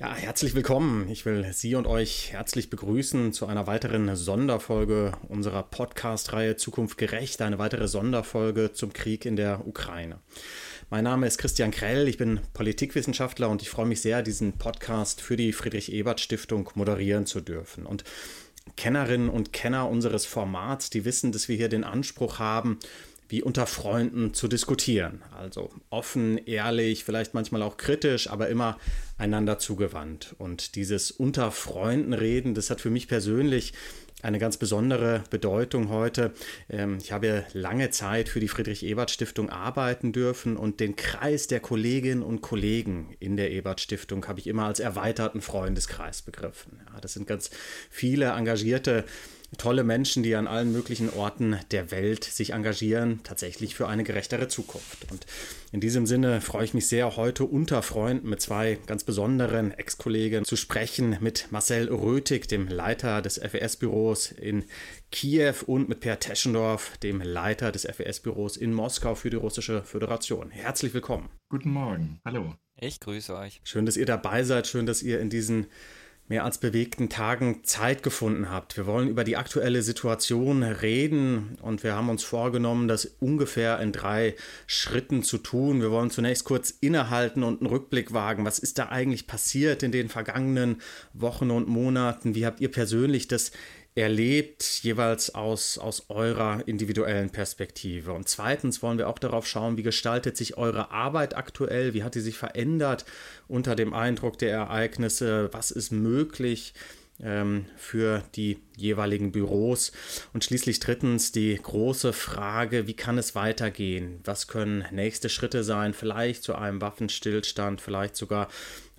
Ja, herzlich willkommen. Ich will Sie und euch herzlich begrüßen zu einer weiteren Sonderfolge unserer Podcast-Reihe Zukunft gerecht, eine weitere Sonderfolge zum Krieg in der Ukraine. Mein Name ist Christian Krell, ich bin Politikwissenschaftler und ich freue mich sehr, diesen Podcast für die Friedrich-Ebert-Stiftung moderieren zu dürfen. Und Kennerinnen und Kenner unseres Formats, die wissen, dass wir hier den Anspruch haben, wie unter Freunden zu diskutieren. Also offen, ehrlich, vielleicht manchmal auch kritisch, aber immer einander zugewandt. Und dieses unter Freunden reden, das hat für mich persönlich eine ganz besondere Bedeutung heute. Ähm, ich habe lange Zeit für die Friedrich-Ebert-Stiftung arbeiten dürfen und den Kreis der Kolleginnen und Kollegen in der Ebert-Stiftung habe ich immer als erweiterten Freundeskreis begriffen. Das sind ganz viele engagierte tolle Menschen, die an allen möglichen Orten der Welt sich engagieren, tatsächlich für eine gerechtere Zukunft. Und in diesem Sinne freue ich mich sehr, heute unter Freunden mit zwei ganz besonderen Ex-Kollegen zu sprechen, mit Marcel Rötig, dem Leiter des FES-Büros in Kiew und mit Per Teschendorf, dem Leiter des FES-Büros in Moskau für die Russische Föderation. Herzlich willkommen. Guten Morgen. Hallo. Ich grüße euch. Schön, dass ihr dabei seid. Schön, dass ihr in diesen mehr als bewegten Tagen Zeit gefunden habt. Wir wollen über die aktuelle Situation reden und wir haben uns vorgenommen, das ungefähr in drei Schritten zu tun. Wir wollen zunächst kurz innehalten und einen Rückblick wagen. Was ist da eigentlich passiert in den vergangenen Wochen und Monaten? Wie habt ihr persönlich das erlebt, jeweils aus, aus eurer individuellen Perspektive. Und zweitens wollen wir auch darauf schauen, wie gestaltet sich eure Arbeit aktuell, wie hat sie sich verändert unter dem Eindruck der Ereignisse, was ist möglich ähm, für die jeweiligen Büros. Und schließlich drittens die große Frage, wie kann es weitergehen? Was können nächste Schritte sein? Vielleicht zu einem Waffenstillstand, vielleicht sogar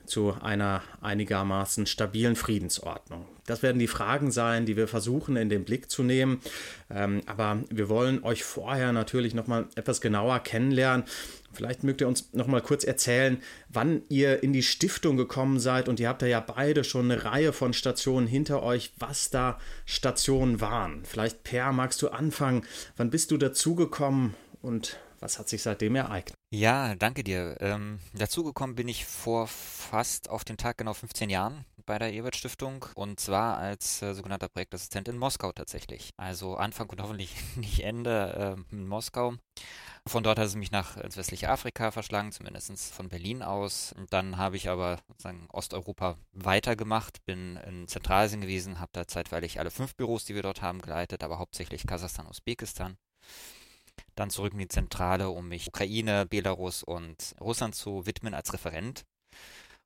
zu einer einigermaßen stabilen Friedensordnung. Das werden die Fragen sein, die wir versuchen in den Blick zu nehmen. Ähm, aber wir wollen euch vorher natürlich noch mal etwas genauer kennenlernen. Vielleicht mögt ihr uns noch mal kurz erzählen, wann ihr in die Stiftung gekommen seid und ihr habt ja beide schon eine Reihe von Stationen hinter euch, was da Stationen waren. Vielleicht Per, magst du anfangen? Wann bist du dazugekommen und was hat sich seitdem ereignet? Ja, danke dir. Ähm, dazugekommen bin ich vor fast auf den Tag genau 15 Jahren bei der Ebert Stiftung und zwar als äh, sogenannter Projektassistent in Moskau tatsächlich. Also Anfang und hoffentlich nicht Ende äh, in Moskau. Von dort hat es mich nach ins westliche Afrika verschlagen, zumindest von Berlin aus. Und dann habe ich aber sozusagen Osteuropa weitergemacht, bin in Zentralasien gewesen, habe da zeitweilig alle fünf Büros, die wir dort haben, geleitet, aber hauptsächlich Kasachstan, Usbekistan dann zurück in die Zentrale, um mich Ukraine, Belarus und Russland zu widmen als Referent.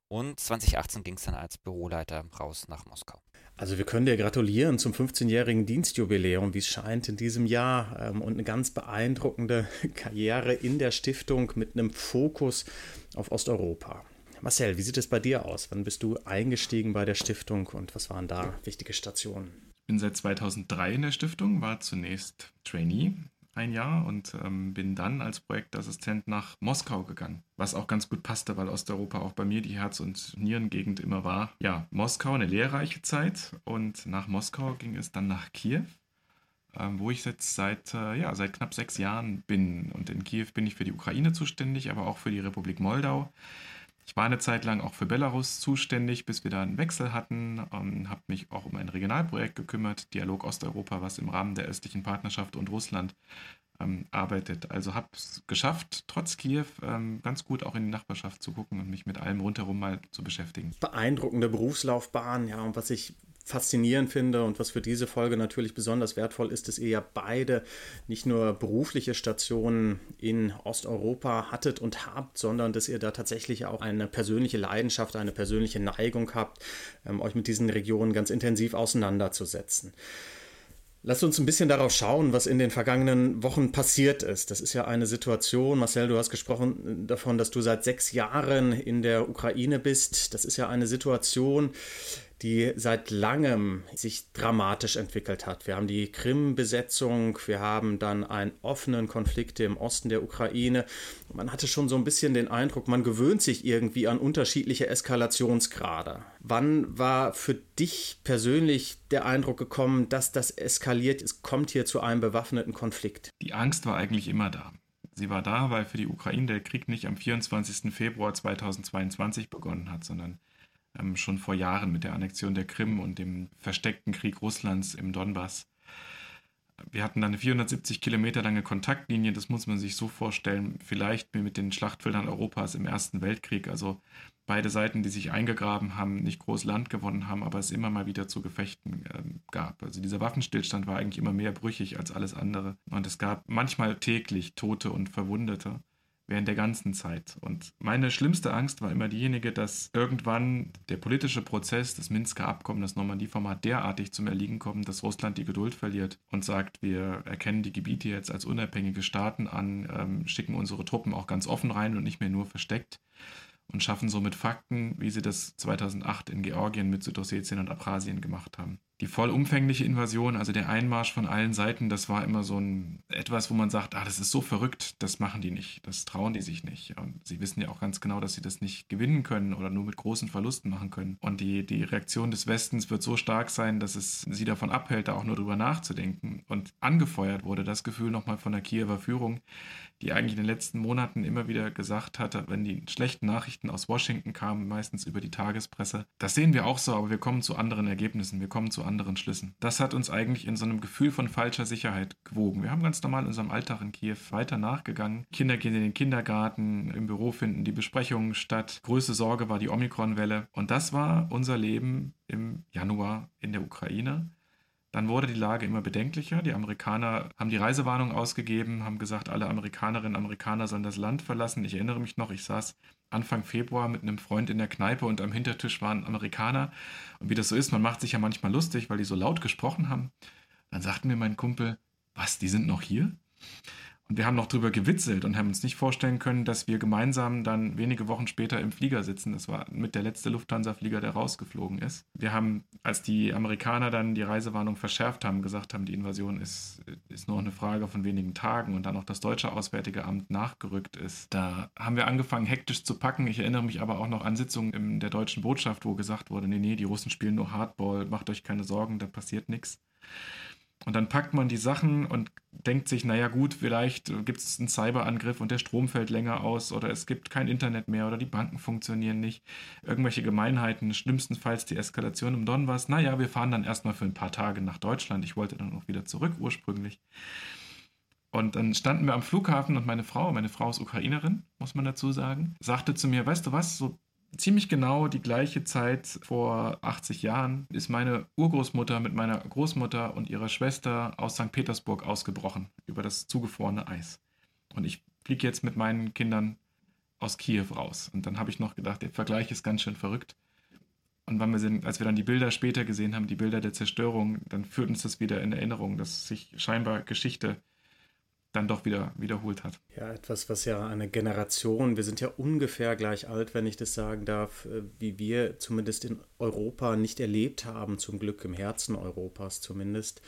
Und 2018 ging es dann als Büroleiter raus nach Moskau. Also wir können dir gratulieren zum 15-jährigen Dienstjubiläum, wie es scheint in diesem Jahr ähm, und eine ganz beeindruckende Karriere in der Stiftung mit einem Fokus auf Osteuropa. Marcel, wie sieht es bei dir aus? Wann bist du eingestiegen bei der Stiftung und was waren da wichtige Stationen? Ich bin seit 2003 in der Stiftung, war zunächst Trainee ein Jahr und ähm, bin dann als Projektassistent nach Moskau gegangen, was auch ganz gut passte, weil Osteuropa auch bei mir die Herz- und Nierengegend immer war. Ja, Moskau, eine lehrreiche Zeit und nach Moskau ging es dann nach Kiew, ähm, wo ich jetzt seit, äh, ja, seit knapp sechs Jahren bin. Und in Kiew bin ich für die Ukraine zuständig, aber auch für die Republik Moldau. Ich war eine Zeit lang auch für Belarus zuständig, bis wir da einen Wechsel hatten. Ähm, habe mich auch um ein Regionalprojekt gekümmert, Dialog Osteuropa, was im Rahmen der östlichen Partnerschaft und Russland ähm, arbeitet. Also habe es geschafft, trotz Kiew ähm, ganz gut auch in die Nachbarschaft zu gucken und mich mit allem rundherum mal zu beschäftigen. Beeindruckende Berufslaufbahn, ja, und was ich faszinierend finde und was für diese Folge natürlich besonders wertvoll ist, dass ihr ja beide nicht nur berufliche Stationen in Osteuropa hattet und habt, sondern dass ihr da tatsächlich auch eine persönliche Leidenschaft, eine persönliche Neigung habt, ähm, euch mit diesen Regionen ganz intensiv auseinanderzusetzen. Lasst uns ein bisschen darauf schauen, was in den vergangenen Wochen passiert ist. Das ist ja eine Situation, Marcel, du hast gesprochen davon, dass du seit sechs Jahren in der Ukraine bist. Das ist ja eine Situation, die seit langem sich dramatisch entwickelt hat. Wir haben die Krim-Besetzung, wir haben dann einen offenen Konflikt im Osten der Ukraine. Man hatte schon so ein bisschen den Eindruck, man gewöhnt sich irgendwie an unterschiedliche Eskalationsgrade. Wann war für dich persönlich der Eindruck gekommen, dass das eskaliert, es kommt hier zu einem bewaffneten Konflikt? Die Angst war eigentlich immer da. Sie war da, weil für die Ukraine der Krieg nicht am 24. Februar 2022 begonnen hat, sondern ähm, schon vor Jahren mit der Annexion der Krim und dem versteckten Krieg Russlands im Donbass. Wir hatten dann eine 470 Kilometer lange Kontaktlinie, das muss man sich so vorstellen, vielleicht mit den Schlachtfeldern Europas im Ersten Weltkrieg. Also beide Seiten, die sich eingegraben haben, nicht groß Land gewonnen haben, aber es immer mal wieder zu Gefechten äh, gab. Also dieser Waffenstillstand war eigentlich immer mehr brüchig als alles andere. Und es gab manchmal täglich Tote und Verwundete während der ganzen Zeit. Und meine schlimmste Angst war immer diejenige, dass irgendwann der politische Prozess, das Minsker Abkommen, das Normandie-Format derartig zum Erliegen kommt, dass Russland die Geduld verliert und sagt, wir erkennen die Gebiete jetzt als unabhängige Staaten an, ähm, schicken unsere Truppen auch ganz offen rein und nicht mehr nur versteckt und schaffen somit Fakten, wie sie das 2008 in Georgien mit Südossetien und Abchasien gemacht haben. Die vollumfängliche Invasion, also der Einmarsch von allen Seiten, das war immer so ein etwas, wo man sagt, ah, das ist so verrückt, das machen die nicht, das trauen die sich nicht. Und sie wissen ja auch ganz genau, dass sie das nicht gewinnen können oder nur mit großen Verlusten machen können. Und die, die Reaktion des Westens wird so stark sein, dass es sie davon abhält, da auch nur drüber nachzudenken. Und angefeuert wurde das Gefühl nochmal von der Kiewer Führung, die eigentlich in den letzten Monaten immer wieder gesagt hatte, wenn die schlechten Nachrichten aus Washington kamen, meistens über die Tagespresse. Das sehen wir auch so, aber wir kommen zu anderen Ergebnissen, wir kommen zu anderen Schlüssen. Das hat uns eigentlich in so einem Gefühl von falscher Sicherheit gewogen. Wir haben ganz normal in unserem Alltag in Kiew weiter nachgegangen. Kinder gehen in den Kindergarten, im Büro finden die Besprechungen statt. Größte Sorge war die Omikron-Welle. Und das war unser Leben im Januar in der Ukraine. Dann wurde die Lage immer bedenklicher. Die Amerikaner haben die Reisewarnung ausgegeben, haben gesagt, alle Amerikanerinnen und Amerikaner sollen das Land verlassen. Ich erinnere mich noch, ich saß Anfang Februar mit einem Freund in der Kneipe und am Hintertisch waren Amerikaner. Und wie das so ist, man macht sich ja manchmal lustig, weil die so laut gesprochen haben. Dann sagte mir mein Kumpel, was, die sind noch hier? Und wir haben noch drüber gewitzelt und haben uns nicht vorstellen können, dass wir gemeinsam dann wenige Wochen später im Flieger sitzen. Das war mit der letzte Lufthansa-Flieger, der rausgeflogen ist. Wir haben, als die Amerikaner dann die Reisewarnung verschärft haben, gesagt haben, die Invasion ist, ist nur eine Frage von wenigen Tagen und dann auch das deutsche Auswärtige Amt nachgerückt ist. Da haben wir angefangen, hektisch zu packen. Ich erinnere mich aber auch noch an Sitzungen in der deutschen Botschaft, wo gesagt wurde, nee, nee, die Russen spielen nur Hardball, macht euch keine Sorgen, da passiert nichts. Und dann packt man die Sachen und denkt sich, naja gut, vielleicht gibt es einen Cyberangriff und der Strom fällt länger aus oder es gibt kein Internet mehr oder die Banken funktionieren nicht. Irgendwelche Gemeinheiten, schlimmstenfalls die Eskalation im Donbass. Naja, wir fahren dann erstmal für ein paar Tage nach Deutschland. Ich wollte dann auch wieder zurück ursprünglich. Und dann standen wir am Flughafen und meine Frau, meine Frau ist Ukrainerin, muss man dazu sagen, sagte zu mir, weißt du was, so ziemlich genau die gleiche Zeit vor 80 Jahren ist meine Urgroßmutter mit meiner Großmutter und ihrer Schwester aus St. Petersburg ausgebrochen über das zugefrorene Eis. Und ich fliege jetzt mit meinen Kindern aus Kiew raus. Und dann habe ich noch gedacht, der Vergleich ist ganz schön verrückt. Und wir sind, als wir dann die Bilder später gesehen haben, die Bilder der Zerstörung, dann führt uns das wieder in Erinnerung, dass sich scheinbar Geschichte dann doch wieder wiederholt hat. Ja, etwas, was ja eine Generation, wir sind ja ungefähr gleich alt, wenn ich das sagen darf, äh, wie wir zumindest in Europa nicht erlebt haben, zum Glück im Herzen Europas zumindest.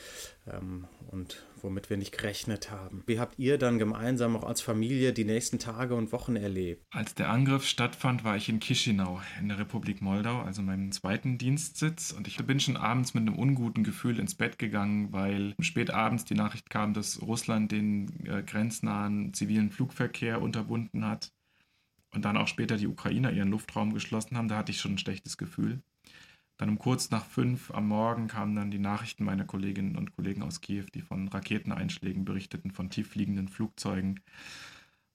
Ähm, und womit wir nicht gerechnet haben. Wie habt ihr dann gemeinsam auch als Familie die nächsten Tage und Wochen erlebt? Als der Angriff stattfand, war ich in Chisinau in der Republik Moldau, also meinem zweiten Dienstsitz. Und ich bin schon abends mit einem unguten Gefühl ins Bett gegangen, weil spät abends die Nachricht kam, dass Russland den äh, grenznahen zivilen Flugverkehr unterbunden hat und dann auch später die Ukrainer ihren Luftraum geschlossen haben. Da hatte ich schon ein schlechtes Gefühl. Dann um kurz nach fünf am Morgen kamen dann die Nachrichten meiner Kolleginnen und Kollegen aus Kiew, die von Raketeneinschlägen berichteten, von tieffliegenden Flugzeugen.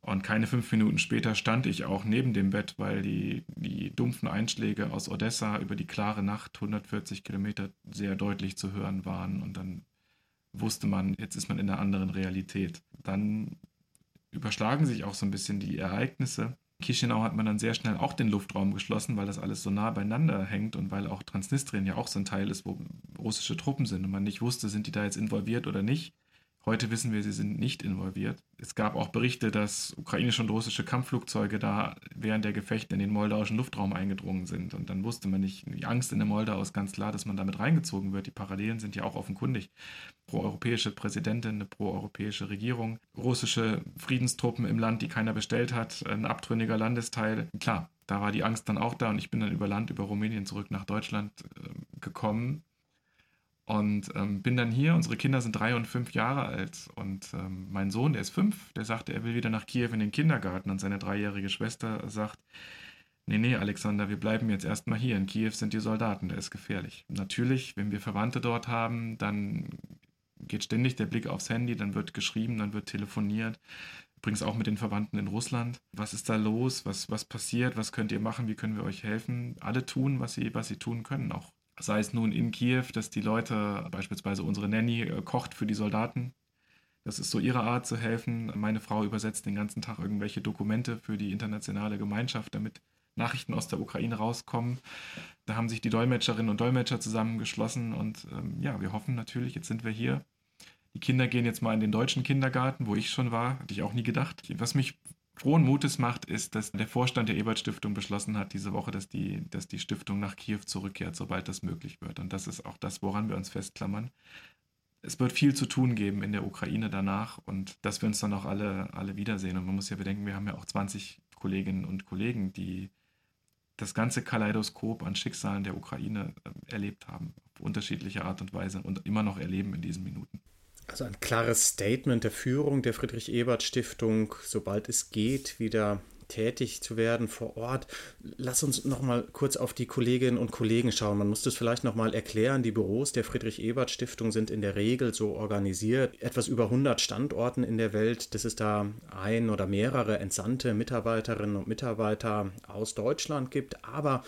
Und keine fünf Minuten später stand ich auch neben dem Bett, weil die, die dumpfen Einschläge aus Odessa über die klare Nacht, 140 Kilometer, sehr deutlich zu hören waren. Und dann wusste man, jetzt ist man in einer anderen Realität. Dann überschlagen sich auch so ein bisschen die Ereignisse. Chisinau hat man dann sehr schnell auch den Luftraum geschlossen, weil das alles so nah beieinander hängt und weil auch Transnistrien ja auch so ein Teil ist, wo russische Truppen sind und man nicht wusste, sind die da jetzt involviert oder nicht. Heute wissen wir, sie sind nicht involviert. Es gab auch Berichte, dass ukrainische und russische Kampfflugzeuge da während der Gefechte in den moldauischen Luftraum eingedrungen sind. Und dann wusste man nicht, die Angst in der Moldau ist ganz klar, dass man damit reingezogen wird. Die Parallelen sind ja auch offenkundig. Pro-europäische Präsidentin, eine pro-europäische Regierung, russische Friedenstruppen im Land, die keiner bestellt hat, ein abtrünniger Landesteil. Klar, da war die Angst dann auch da und ich bin dann über Land, über Rumänien zurück nach Deutschland äh, gekommen und ähm, bin dann hier, unsere Kinder sind drei und fünf Jahre alt. Und ähm, mein Sohn, der ist fünf, der sagte, er will wieder nach Kiew in den Kindergarten. Und seine dreijährige Schwester sagt, nee, nee, Alexander, wir bleiben jetzt erstmal hier. In Kiew sind die Soldaten, der ist gefährlich. Natürlich, wenn wir Verwandte dort haben, dann geht ständig der Blick aufs Handy, dann wird geschrieben, dann wird telefoniert. Übrigens auch mit den Verwandten in Russland. Was ist da los? Was, was passiert? Was könnt ihr machen? Wie können wir euch helfen? Alle tun, was sie, was sie tun können. Auch sei es nun in Kiew, dass die Leute, beispielsweise unsere Nanny, äh, kocht für die Soldaten. Das ist so ihre Art zu helfen. Meine Frau übersetzt den ganzen Tag irgendwelche Dokumente für die internationale Gemeinschaft, damit Nachrichten aus der Ukraine rauskommen. Da haben sich die Dolmetscherinnen und Dolmetscher zusammengeschlossen und ähm, ja, wir hoffen natürlich, jetzt sind wir hier. Die Kinder gehen jetzt mal in den deutschen Kindergarten, wo ich schon war, hatte ich auch nie gedacht. Was mich frohen Mutes macht, ist, dass der Vorstand der Ebert Stiftung beschlossen hat diese Woche, dass die, dass die Stiftung nach Kiew zurückkehrt, sobald das möglich wird. Und das ist auch das, woran wir uns festklammern. Es wird viel zu tun geben in der Ukraine danach und dass wir uns dann auch alle, alle wiedersehen. Und man muss ja bedenken, wir haben ja auch 20 Kolleginnen und Kollegen, die das ganze Kaleidoskop an Schicksalen der Ukraine äh, erlebt haben, auf unterschiedliche Art und Weise und immer noch erleben in diesen Minuten. Also ein klares Statement der Führung der Friedrich-Ebert-Stiftung, sobald es geht, wieder tätig zu werden vor Ort. Lass uns noch mal kurz auf die Kolleginnen und Kollegen schauen. Man muss das vielleicht noch mal erklären. Die Büros der Friedrich-Ebert-Stiftung sind in der Regel so organisiert. Etwas über 100 Standorten in der Welt, dass es da ein oder mehrere entsandte Mitarbeiterinnen und Mitarbeiter aus Deutschland gibt. Aber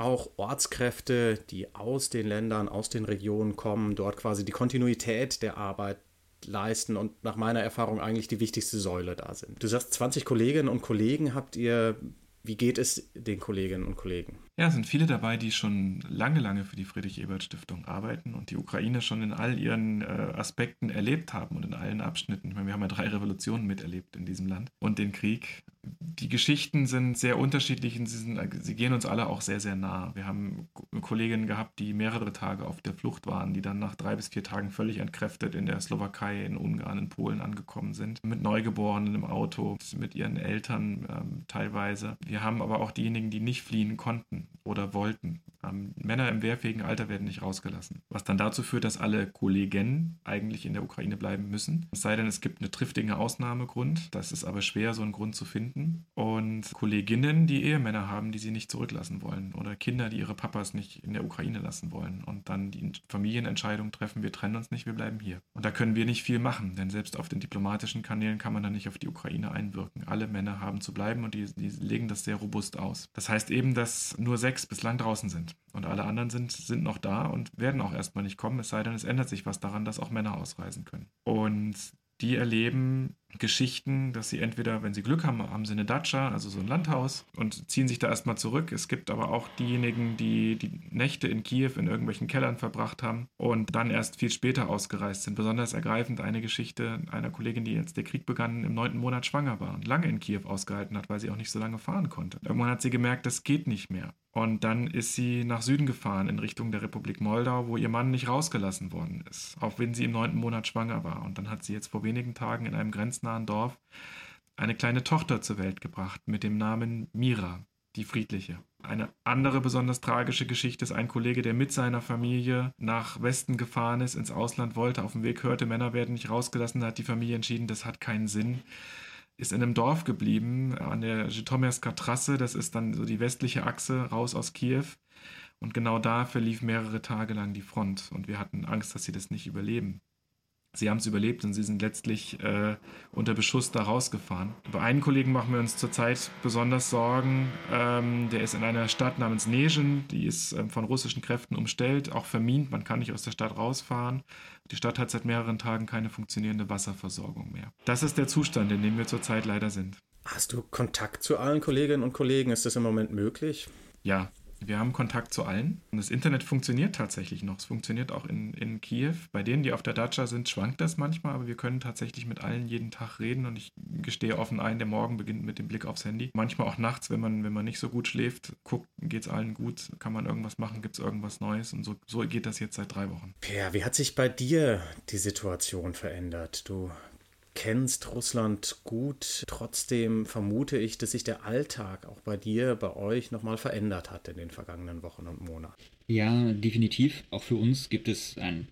auch Ortskräfte, die aus den Ländern, aus den Regionen kommen, dort quasi die Kontinuität der Arbeit leisten und nach meiner Erfahrung eigentlich die wichtigste Säule da sind. Du sagst, 20 Kolleginnen und Kollegen habt ihr. Wie geht es den Kolleginnen und Kollegen? Ja, es sind viele dabei, die schon lange, lange für die Friedrich-Ebert-Stiftung arbeiten und die Ukraine schon in all ihren äh, Aspekten erlebt haben und in allen Abschnitten. Ich meine, wir haben ja drei Revolutionen miterlebt in diesem Land und den Krieg die Geschichten sind sehr unterschiedlich und sie, sind, sie, gehen uns alle auch sehr, sehr nah. Wir haben Kolleginnen gehabt, die mehrere Tage auf der Flucht waren, die dann nach drei bis vier Tagen völlig entkräftet in der Slowakei, in Ungarn, in Polen angekommen sind, mit Neugeborenen im Auto, mit ihren Eltern ähm, teilweise. Wir haben aber auch diejenigen, die nicht fliehen konnten oder wollten. Ähm, Männer im wehrfähigen Alter werden nicht rausgelassen. Was dann dazu führt, dass alle Kollegen eigentlich in der Ukraine bleiben müssen. Es sei denn, es gibt einen triftigen Ausnahmegrund. Das ist aber schwer, so einen Grund zu finden. Und Kolleginnen, die Ehemänner haben, die sie nicht zurücklassen wollen. Oder Kinder, die ihre Papas nicht in der Ukraine lassen wollen. Und dann die Familienentscheidung treffen, wir trennen uns nicht, wir bleiben hier. Und da können wir nicht viel machen, denn selbst auf den diplomatischen Kanälen kann man dann nicht auf die Ukraine einwirken. Alle Männer haben zu bleiben und die, die legen das sehr robust aus. Das heißt eben, dass nur sechs bislang draußen sind. Und alle anderen sind, sind noch da und werden auch erstmal nicht kommen, es sei denn, es ändert sich was daran, dass auch Männer ausreisen können. Und die erleben Geschichten, dass sie entweder, wenn sie Glück haben, haben sie eine Datscha, also so ein Landhaus und ziehen sich da erstmal zurück. Es gibt aber auch diejenigen, die die Nächte in Kiew in irgendwelchen Kellern verbracht haben und dann erst viel später ausgereist sind. Besonders ergreifend eine Geschichte einer Kollegin, die jetzt der Krieg begann, im neunten Monat schwanger war und lange in Kiew ausgehalten hat, weil sie auch nicht so lange fahren konnte. Irgendwann hat sie gemerkt, das geht nicht mehr. Und dann ist sie nach Süden gefahren, in Richtung der Republik Moldau, wo ihr Mann nicht rausgelassen worden ist, auch wenn sie im neunten Monat schwanger war. Und dann hat sie jetzt vor wenigen Tagen in einem grenznahen Dorf eine kleine Tochter zur Welt gebracht mit dem Namen Mira, die Friedliche. Eine andere besonders tragische Geschichte ist ein Kollege, der mit seiner Familie nach Westen gefahren ist, ins Ausland wollte, auf dem Weg hörte, Männer werden nicht rausgelassen, hat die Familie entschieden, das hat keinen Sinn ist in einem Dorf geblieben, an der Żytomierska Trasse, das ist dann so die westliche Achse raus aus Kiew. Und genau da verlief mehrere Tage lang die Front und wir hatten Angst, dass sie das nicht überleben. Sie haben es überlebt und sie sind letztlich äh, unter Beschuss da rausgefahren. Über einen Kollegen machen wir uns zurzeit besonders Sorgen. Ähm, der ist in einer Stadt namens Nezhen, die ist ähm, von russischen Kräften umstellt, auch vermint, man kann nicht aus der Stadt rausfahren. Die Stadt hat seit mehreren Tagen keine funktionierende Wasserversorgung mehr. Das ist der Zustand, in dem wir zurzeit leider sind. Hast du Kontakt zu allen Kolleginnen und Kollegen? Ist das im Moment möglich? Ja, wir haben Kontakt zu allen. Und das Internet funktioniert tatsächlich noch. Es funktioniert auch in, in Kiew. Bei denen, die auf der Datscha sind, schwankt das manchmal, aber wir können tatsächlich mit allen jeden Tag reden. Und ich gestehe offen ein, der Morgen beginnt mit dem Blick aufs Handy. Manchmal auch nachts, wenn man, wenn man nicht so gut schläft, guckt, geht es allen gut, kann man irgendwas machen, gibt es irgendwas Neues. Und so, so geht das jetzt seit drei Wochen. Per, wie hat sich bei dir die Situation verändert? Du kennst Russland gut. Trotzdem vermute ich, dass sich der Alltag auch bei dir, bei euch nochmal verändert hat in den vergangenen Wochen und Monaten. Ja, definitiv. Auch für uns gibt es ein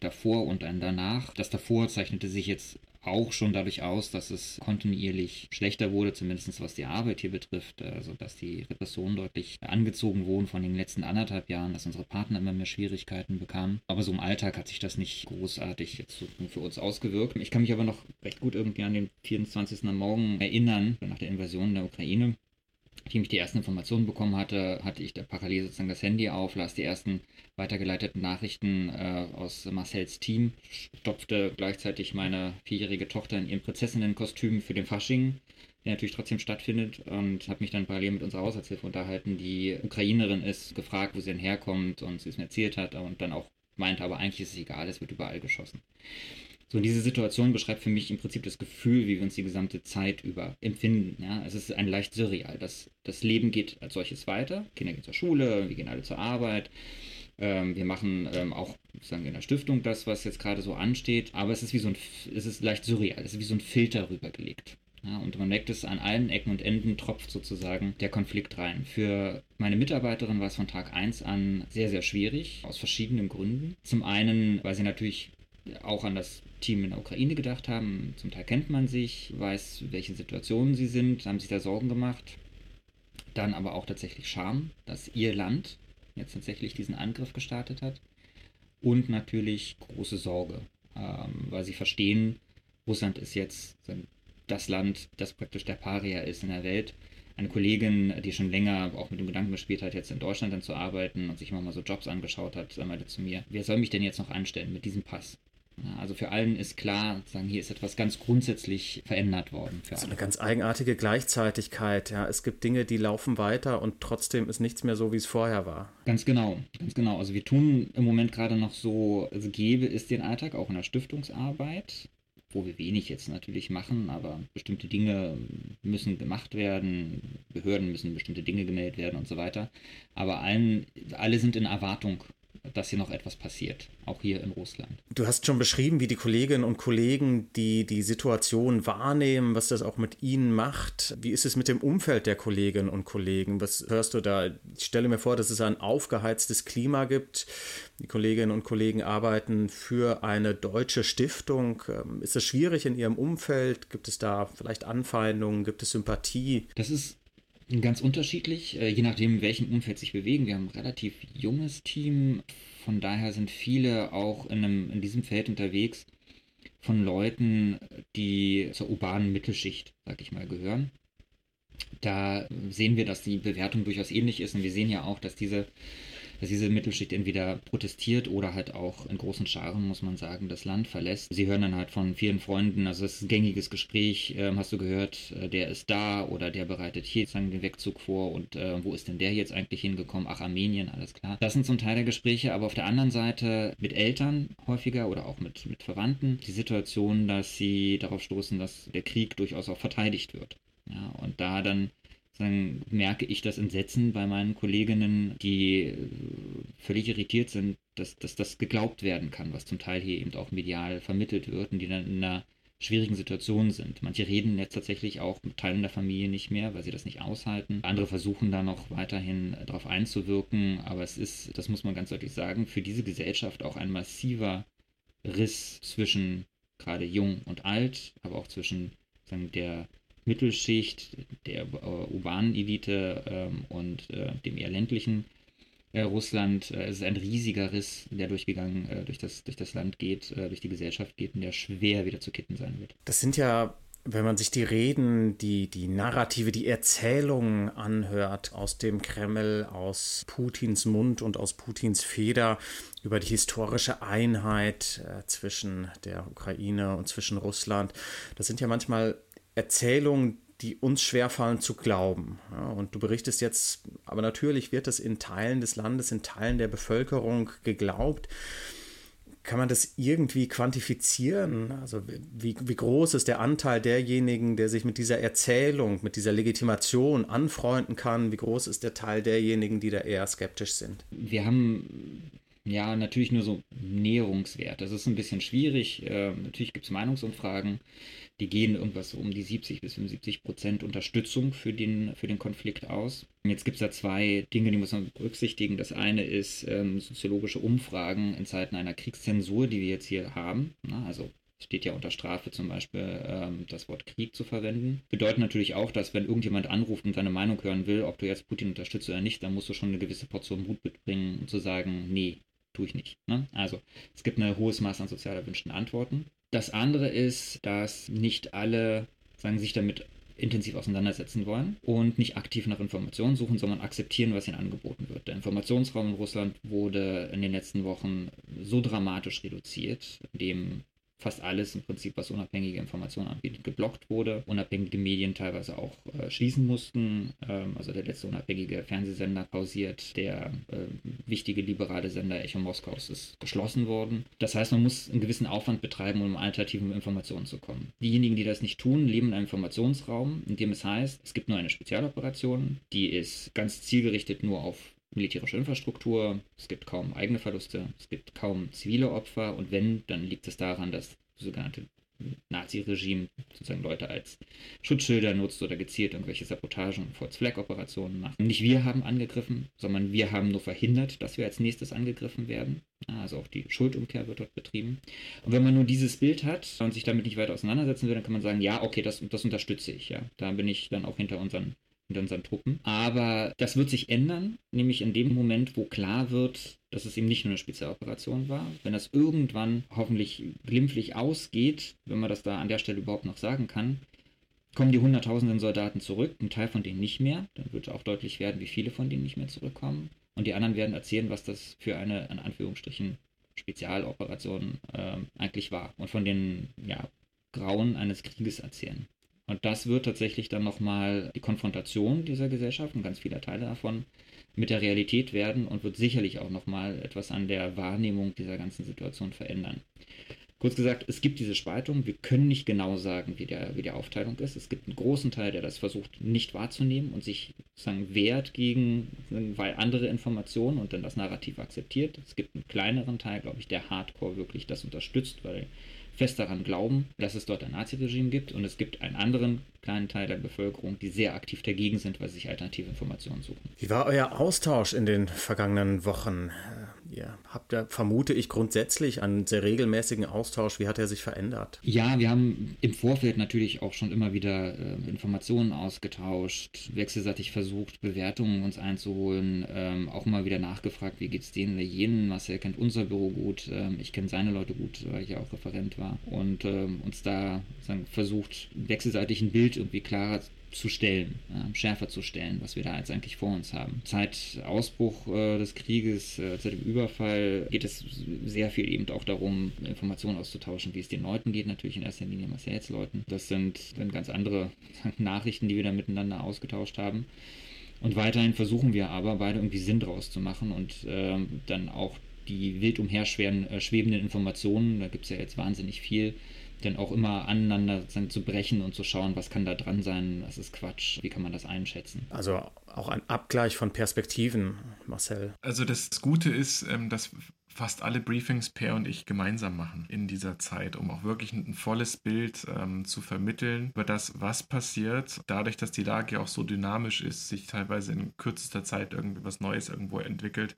davor und ein danach. Das davor zeichnete sich jetzt auch schon dadurch aus, dass es kontinuierlich schlechter wurde, zumindest was die Arbeit hier betrifft. Also dass die Repressionen deutlich angezogen wurden von den letzten anderthalb Jahren, dass unsere Partner immer mehr Schwierigkeiten bekamen. Aber so im Alltag hat sich das nicht großartig jetzt für uns ausgewirkt. Ich kann mich aber noch recht gut irgendwie an den 24. am Morgen erinnern, nach der Invasion der Ukraine nachdem ich die ersten Informationen bekommen hatte, hatte ich da parallel sozusagen das Handy auf, las die ersten weitergeleiteten Nachrichten äh, aus Marcells Team, stopfte gleichzeitig meine vierjährige Tochter in ihrem Prinzessinnenkostüm für den Fasching, der natürlich trotzdem stattfindet, und habe mich dann parallel mit unserer Haushaltshilfe unterhalten, die Ukrainerin ist, gefragt, wo sie denn herkommt und sie es mir erzählt hat und dann auch meinte, aber eigentlich ist es egal, es wird überall geschossen. So, diese Situation beschreibt für mich im Prinzip das Gefühl, wie wir uns die gesamte Zeit über empfinden. Ja? Es ist ein leicht surreal. Das, das Leben geht als solches weiter. Kinder gehen zur Schule, wir gehen alle zur Arbeit. Ähm, wir machen ähm, auch sozusagen in der Stiftung das, was jetzt gerade so ansteht. Aber es ist wie so ein, es ist leicht surreal. Es ist wie so ein Filter rübergelegt. Ja, und man merkt es an allen Ecken und Enden tropft sozusagen der Konflikt rein. Für meine Mitarbeiterin war es von Tag 1 an sehr, sehr schwierig, aus verschiedenen Gründen. Zum einen, weil sie natürlich auch an das Team in der Ukraine gedacht haben. Zum Teil kennt man sich, weiß, welche Situationen sie sind, haben sich da Sorgen gemacht. Dann aber auch tatsächlich Scham, dass ihr Land jetzt tatsächlich diesen Angriff gestartet hat. Und natürlich große Sorge, ähm, weil sie verstehen, Russland ist jetzt das Land, das praktisch der Paria ist in der Welt. Eine Kollegin, die schon länger auch mit dem Gedanken gespielt hat, jetzt in Deutschland dann zu arbeiten und sich immer mal so Jobs angeschaut hat, meinte zu mir, wer soll mich denn jetzt noch anstellen mit diesem Pass? Also für allen ist klar, sagen, hier ist etwas ganz grundsätzlich verändert worden. Für so eine ganz eigenartige Gleichzeitigkeit. Ja, es gibt Dinge, die laufen weiter und trotzdem ist nichts mehr so, wie es vorher war. Ganz genau, ganz genau. Also wir tun im Moment gerade noch so, also gäbe es den Alltag auch in der Stiftungsarbeit, wo wir wenig jetzt natürlich machen, aber bestimmte Dinge müssen gemacht werden, Behörden müssen bestimmte Dinge gemeldet werden und so weiter. Aber allen, alle sind in Erwartung dass hier noch etwas passiert, auch hier in Russland. Du hast schon beschrieben, wie die Kolleginnen und Kollegen die, die Situation wahrnehmen, was das auch mit ihnen macht. Wie ist es mit dem Umfeld der Kolleginnen und Kollegen? Was hörst du da? Ich stelle mir vor, dass es ein aufgeheiztes Klima gibt. Die Kolleginnen und Kollegen arbeiten für eine deutsche Stiftung. Ähm, ist es schwierig in ihrem Umfeld? Gibt es da vielleicht Anfeindungen? Gibt es Sympathie? Das ist Ganz unterschiedlich, äh, je nachdem, in welchem Umfeld sich bewegen. Wir haben ein relativ junges Team, von daher sind viele auch in, einem, in diesem Feld unterwegs von Leuten, die zur urbanen Mittelschicht, sag ich mal, gehören. Da sehen wir, dass die Bewertung durchaus ähnlich ist und wir sehen ja auch, dass diese dass diese Mittelschicht entweder protestiert oder halt auch in großen Scharen, muss man sagen, das Land verlässt. Sie hören dann halt von vielen Freunden, also es ist ein gängiges Gespräch, äh, hast du gehört, äh, der ist da oder der bereitet hier sozusagen den Wegzug vor und äh, wo ist denn der jetzt eigentlich hingekommen? Ach, Armenien, alles klar. Das sind zum Teil der Gespräche, aber auf der anderen Seite mit Eltern häufiger oder auch mit, mit Verwandten die Situation, dass sie darauf stoßen, dass der Krieg durchaus auch verteidigt wird. Ja, und da dann dann merke ich das Entsetzen bei meinen Kolleginnen, die äh, völlig irritiert sind, dass, dass das geglaubt werden kann, was zum Teil hier eben auch medial vermittelt wird und die dann in einer schwierigen Situation sind. Manche reden jetzt tatsächlich auch mit Teilen der Familie nicht mehr, weil sie das nicht aushalten. Andere versuchen da noch weiterhin äh, darauf einzuwirken, aber es ist, das muss man ganz deutlich sagen, für diese Gesellschaft auch ein massiver Riss zwischen gerade jung und alt, aber auch zwischen sagen, der Mittelschicht, der äh, urbanen Elite ähm, und äh, dem eher ländlichen äh, Russland. Äh, es ist ein riesiger Riss, der durchgegangen, äh, durch, das, durch das Land geht, äh, durch die Gesellschaft geht und der schwer wieder zu kitten sein wird. Das sind ja wenn man sich die Reden, die, die Narrative, die Erzählungen anhört aus dem Kreml, aus Putins Mund und aus Putins Feder über die historische Einheit zwischen der Ukraine und zwischen Russland, das sind ja manchmal Erzählungen, die uns schwerfallen zu glauben. Ja, und du berichtest jetzt, aber natürlich wird es in Teilen des Landes, in Teilen der Bevölkerung geglaubt. Kann man das irgendwie quantifizieren? Also wie, wie groß ist der Anteil derjenigen, der sich mit dieser Erzählung, mit dieser Legitimation anfreunden kann? Wie groß ist der Teil derjenigen, die da eher skeptisch sind? Wir haben ja natürlich nur so Näherungswert. Das ist ein bisschen schwierig. Äh, natürlich gibt es Meinungsumfragen die gehen irgendwas um die 70 bis 75 Prozent Unterstützung für den, für den Konflikt aus. Jetzt gibt es da zwei Dinge, die muss man berücksichtigen. Das eine ist ähm, soziologische Umfragen in Zeiten einer Kriegszensur, die wir jetzt hier haben. Na, also steht ja unter Strafe zum Beispiel, ähm, das Wort Krieg zu verwenden. Bedeutet natürlich auch, dass wenn irgendjemand anruft und seine Meinung hören will, ob du jetzt Putin unterstützt oder nicht, dann musst du schon eine gewisse Portion Mut mitbringen, um zu sagen, nee, tue ich nicht. Ne? Also es gibt ein hohes Maß an sozial erwünschten Antworten. Das andere ist, dass nicht alle sagen, sich damit intensiv auseinandersetzen wollen und nicht aktiv nach Informationen suchen, sondern akzeptieren, was ihnen angeboten wird. Der Informationsraum in Russland wurde in den letzten Wochen so dramatisch reduziert, indem fast alles im Prinzip, was unabhängige Informationen anbietet, geblockt wurde. Unabhängige Medien teilweise auch äh, schließen mussten. Ähm, also der letzte unabhängige Fernsehsender pausiert. Der äh, wichtige liberale Sender Echo Moskaus ist geschlossen worden. Das heißt, man muss einen gewissen Aufwand betreiben, um alternativen Informationen zu kommen. Diejenigen, die das nicht tun, leben in einem Informationsraum, in dem es heißt, es gibt nur eine Spezialoperation, die ist ganz zielgerichtet nur auf militärische Infrastruktur, es gibt kaum eigene Verluste, es gibt kaum zivile Opfer und wenn, dann liegt es daran, dass das sogenannte Nazi-Regime sozusagen Leute als Schutzschilder nutzt oder gezielt irgendwelche Sabotagen und False-Flag-Operationen macht. Nicht wir haben angegriffen, sondern wir haben nur verhindert, dass wir als nächstes angegriffen werden. Also auch die Schuldumkehr wird dort betrieben. Und wenn man nur dieses Bild hat und sich damit nicht weiter auseinandersetzen will, dann kann man sagen, ja, okay, das, das unterstütze ich. Ja. Da bin ich dann auch hinter unseren mit unseren Truppen. Aber das wird sich ändern, nämlich in dem Moment, wo klar wird, dass es eben nicht nur eine Spezialoperation war. Wenn das irgendwann hoffentlich glimpflich ausgeht, wenn man das da an der Stelle überhaupt noch sagen kann, kommen die hunderttausenden Soldaten zurück, ein Teil von denen nicht mehr. Dann wird auch deutlich werden, wie viele von denen nicht mehr zurückkommen. Und die anderen werden erzählen, was das für eine, in Anführungsstrichen, Spezialoperation äh, eigentlich war. Und von den ja, Grauen eines Krieges erzählen. Und das wird tatsächlich dann nochmal die Konfrontation dieser Gesellschaft und ganz vieler Teile davon mit der Realität werden und wird sicherlich auch nochmal etwas an der Wahrnehmung dieser ganzen Situation verändern. Kurz gesagt, es gibt diese Spaltung. Wir können nicht genau sagen, wie, der, wie die Aufteilung ist. Es gibt einen großen Teil, der das versucht nicht wahrzunehmen und sich sozusagen wehrt gegen weil andere Informationen und dann das Narrativ akzeptiert. Es gibt einen kleineren Teil, glaube ich, der Hardcore wirklich das unterstützt, weil fest daran glauben, dass es dort ein Naziregime gibt und es gibt einen anderen kleinen Teil der Bevölkerung, die sehr aktiv dagegen sind, weil sie sich alternative Informationen suchen. Wie war euer Austausch in den vergangenen Wochen? Ihr habt ja, vermute ich, grundsätzlich einen sehr regelmäßigen Austausch. Wie hat er sich verändert? Ja, wir haben im Vorfeld natürlich auch schon immer wieder äh, Informationen ausgetauscht, wechselseitig versucht, Bewertungen uns einzuholen, ähm, auch mal wieder nachgefragt, wie geht es denen oder jenen. Marcel kennt unser Büro gut, ähm, ich kenne seine Leute gut, weil ich ja auch Referent war. Und ähm, uns da versucht, wechselseitig ein Bild irgendwie klarer zu stellen, äh, schärfer zu stellen, was wir da jetzt eigentlich vor uns haben. Seit Ausbruch äh, des Krieges, äh, seit dem Überfall geht es sehr viel eben auch darum, Informationen auszutauschen, wie es den Leuten geht, natürlich in erster Linie Marcells Leuten. Das sind dann ganz andere Nachrichten, die wir da miteinander ausgetauscht haben. Und weiterhin versuchen wir aber, beide irgendwie Sinn draus zu machen und ähm, dann auch die wild umherschwebenden äh, Informationen, da gibt es ja jetzt wahnsinnig viel, dann auch immer aneinander zu brechen und zu schauen, was kann da dran sein, was ist Quatsch, wie kann man das einschätzen. Also auch ein Abgleich von Perspektiven, Marcel. Also das Gute ist, ähm, dass fast alle Briefings Per und ich gemeinsam machen in dieser Zeit, um auch wirklich ein, volles Bild ähm, zu vermitteln über das, was passiert. Dadurch, dass die Lage auch so dynamisch ist, sich teilweise in kürzester Zeit irgendwie was Neues irgendwo entwickelt,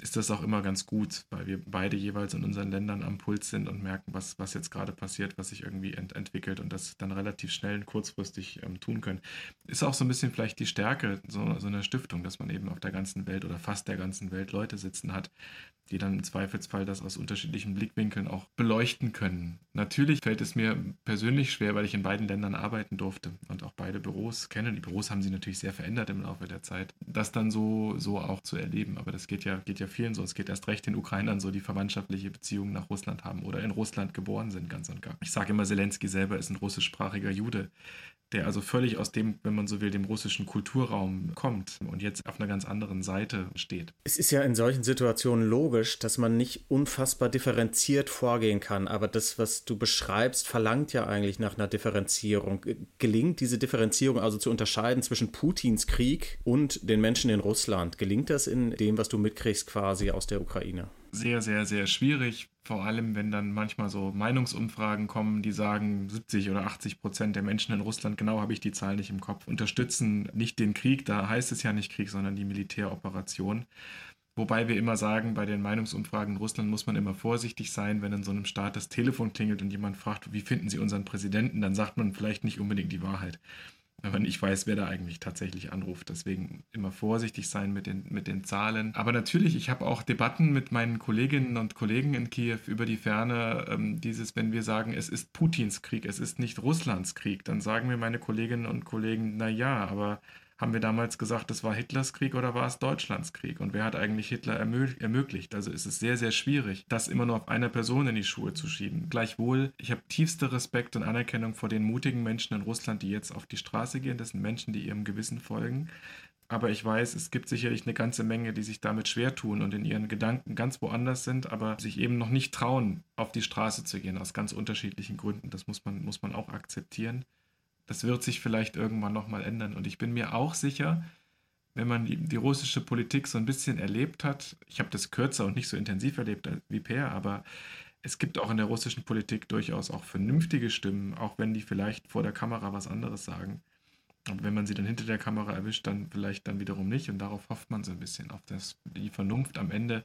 ist das auch immer ganz gut, weil wir beide jeweils in unseren Ländern am Puls sind und merken, was, was jetzt gerade passiert, was sich irgendwie ent entwickelt und das dann relativ schnell und kurzfristig ähm, tun können. Ist auch so ein bisschen vielleicht die Stärke so, so einer Stiftung, dass man eben auf der ganzen Welt oder fast der ganzen Welt Leute sitzen hat, die dann im Zweifelsfall das aus unterschiedlichen Blickwinkeln auch beleuchten können. Natürlich fällt es mir persönlich schwer, weil ich in beiden Ländern arbeiten durfte und auch beide Büros kenne. Die Büros haben sich natürlich sehr verändert im Laufe der Zeit. Das dann so, so auch zu erleben. Aber das geht ja, geht ja vielen so. Es geht erst recht den Ukrainern so, die verwandtschaftliche Beziehungen nach Russland haben oder in Russland geboren sind, ganz und gar. Ich sage immer, Zelensky selber ist ein russischsprachiger Jude der also völlig aus dem, wenn man so will, dem russischen Kulturraum kommt und jetzt auf einer ganz anderen Seite steht. Es ist ja in solchen Situationen logisch, dass man nicht unfassbar differenziert vorgehen kann, aber das, was du beschreibst, verlangt ja eigentlich nach einer Differenzierung. Gelingt diese Differenzierung also zu unterscheiden zwischen Putins Krieg und den Menschen in Russland? Gelingt das in dem, was du mitkriegst quasi aus der Ukraine? Sehr, sehr, sehr schwierig vor allem, wenn dann manchmal so Meinungsumfragen kommen, die sagen, 70 oder 80 Prozent der Menschen in Russland, genau habe ich die Zahl nicht im Kopf, unterstützen nicht den Krieg, da heißt es ja nicht Krieg, sondern die Militäroperation. Wobei wir immer sagen, bei den Meinungsumfragen in Russland muss man immer vorsichtig sein, wenn in so einem Staat das Telefon klingelt und jemand fragt, wie finden Sie unseren Präsidenten, dann sagt man vielleicht nicht unbedingt die Wahrheit. Wenn nicht weiß, wer da eigentlich tatsächlich anruft. Deswegen immer vorsichtig sein mit den, mit den Zahlen. Aber natürlich, ich habe auch Debatten mit meinen Kolleginnen und Kollegen in Kiew über die Ferne. Ähm, dieses, wenn wir sagen, es ist Putins Krieg, es ist nicht Russlands Krieg, dann sagen mir meine Kolleginnen und Kollegen, na ja, aber haben wir damals gesagt, das war Hitlers Krieg oder war es Deutschlands Krieg? Und wer hat eigentlich Hitler ermö ermöglicht? Also ist es sehr, sehr schwierig, das immer nur auf einer Person in die Schuhe zu schieben. Gleichwohl, ich habe tiefste Respekt und Anerkennung vor den mutigen Menschen in Russland, die jetzt auf die Straße gehen. Das sind Menschen, die ihrem Gewissen folgen. Aber ich weiß, es gibt sicherlich eine ganze Menge, die sich damit schwer tun und in ihren Gedanken ganz woanders sind, aber sich eben noch nicht trauen, auf die Straße zu gehen, aus ganz unterschiedlichen Gründen. Das muss man, muss man auch akzeptieren das wird sich vielleicht irgendwann nochmal ändern. Und ich bin mir auch sicher, wenn man die, die, russische Politik so ein bisschen erlebt hat, ich habe das kürzer und nicht so intensiv erlebt wie Per, aber es gibt auch in der russischen Politik durchaus auch vernünftige Stimmen, auch wenn die vielleicht vor der Kamera was anderes sagen. Und wenn man sie dann hinter der Kamera erwischt, dann vielleicht dann wiederum nicht. Und darauf hofft man so ein bisschen, auf das, die Vernunft am Ende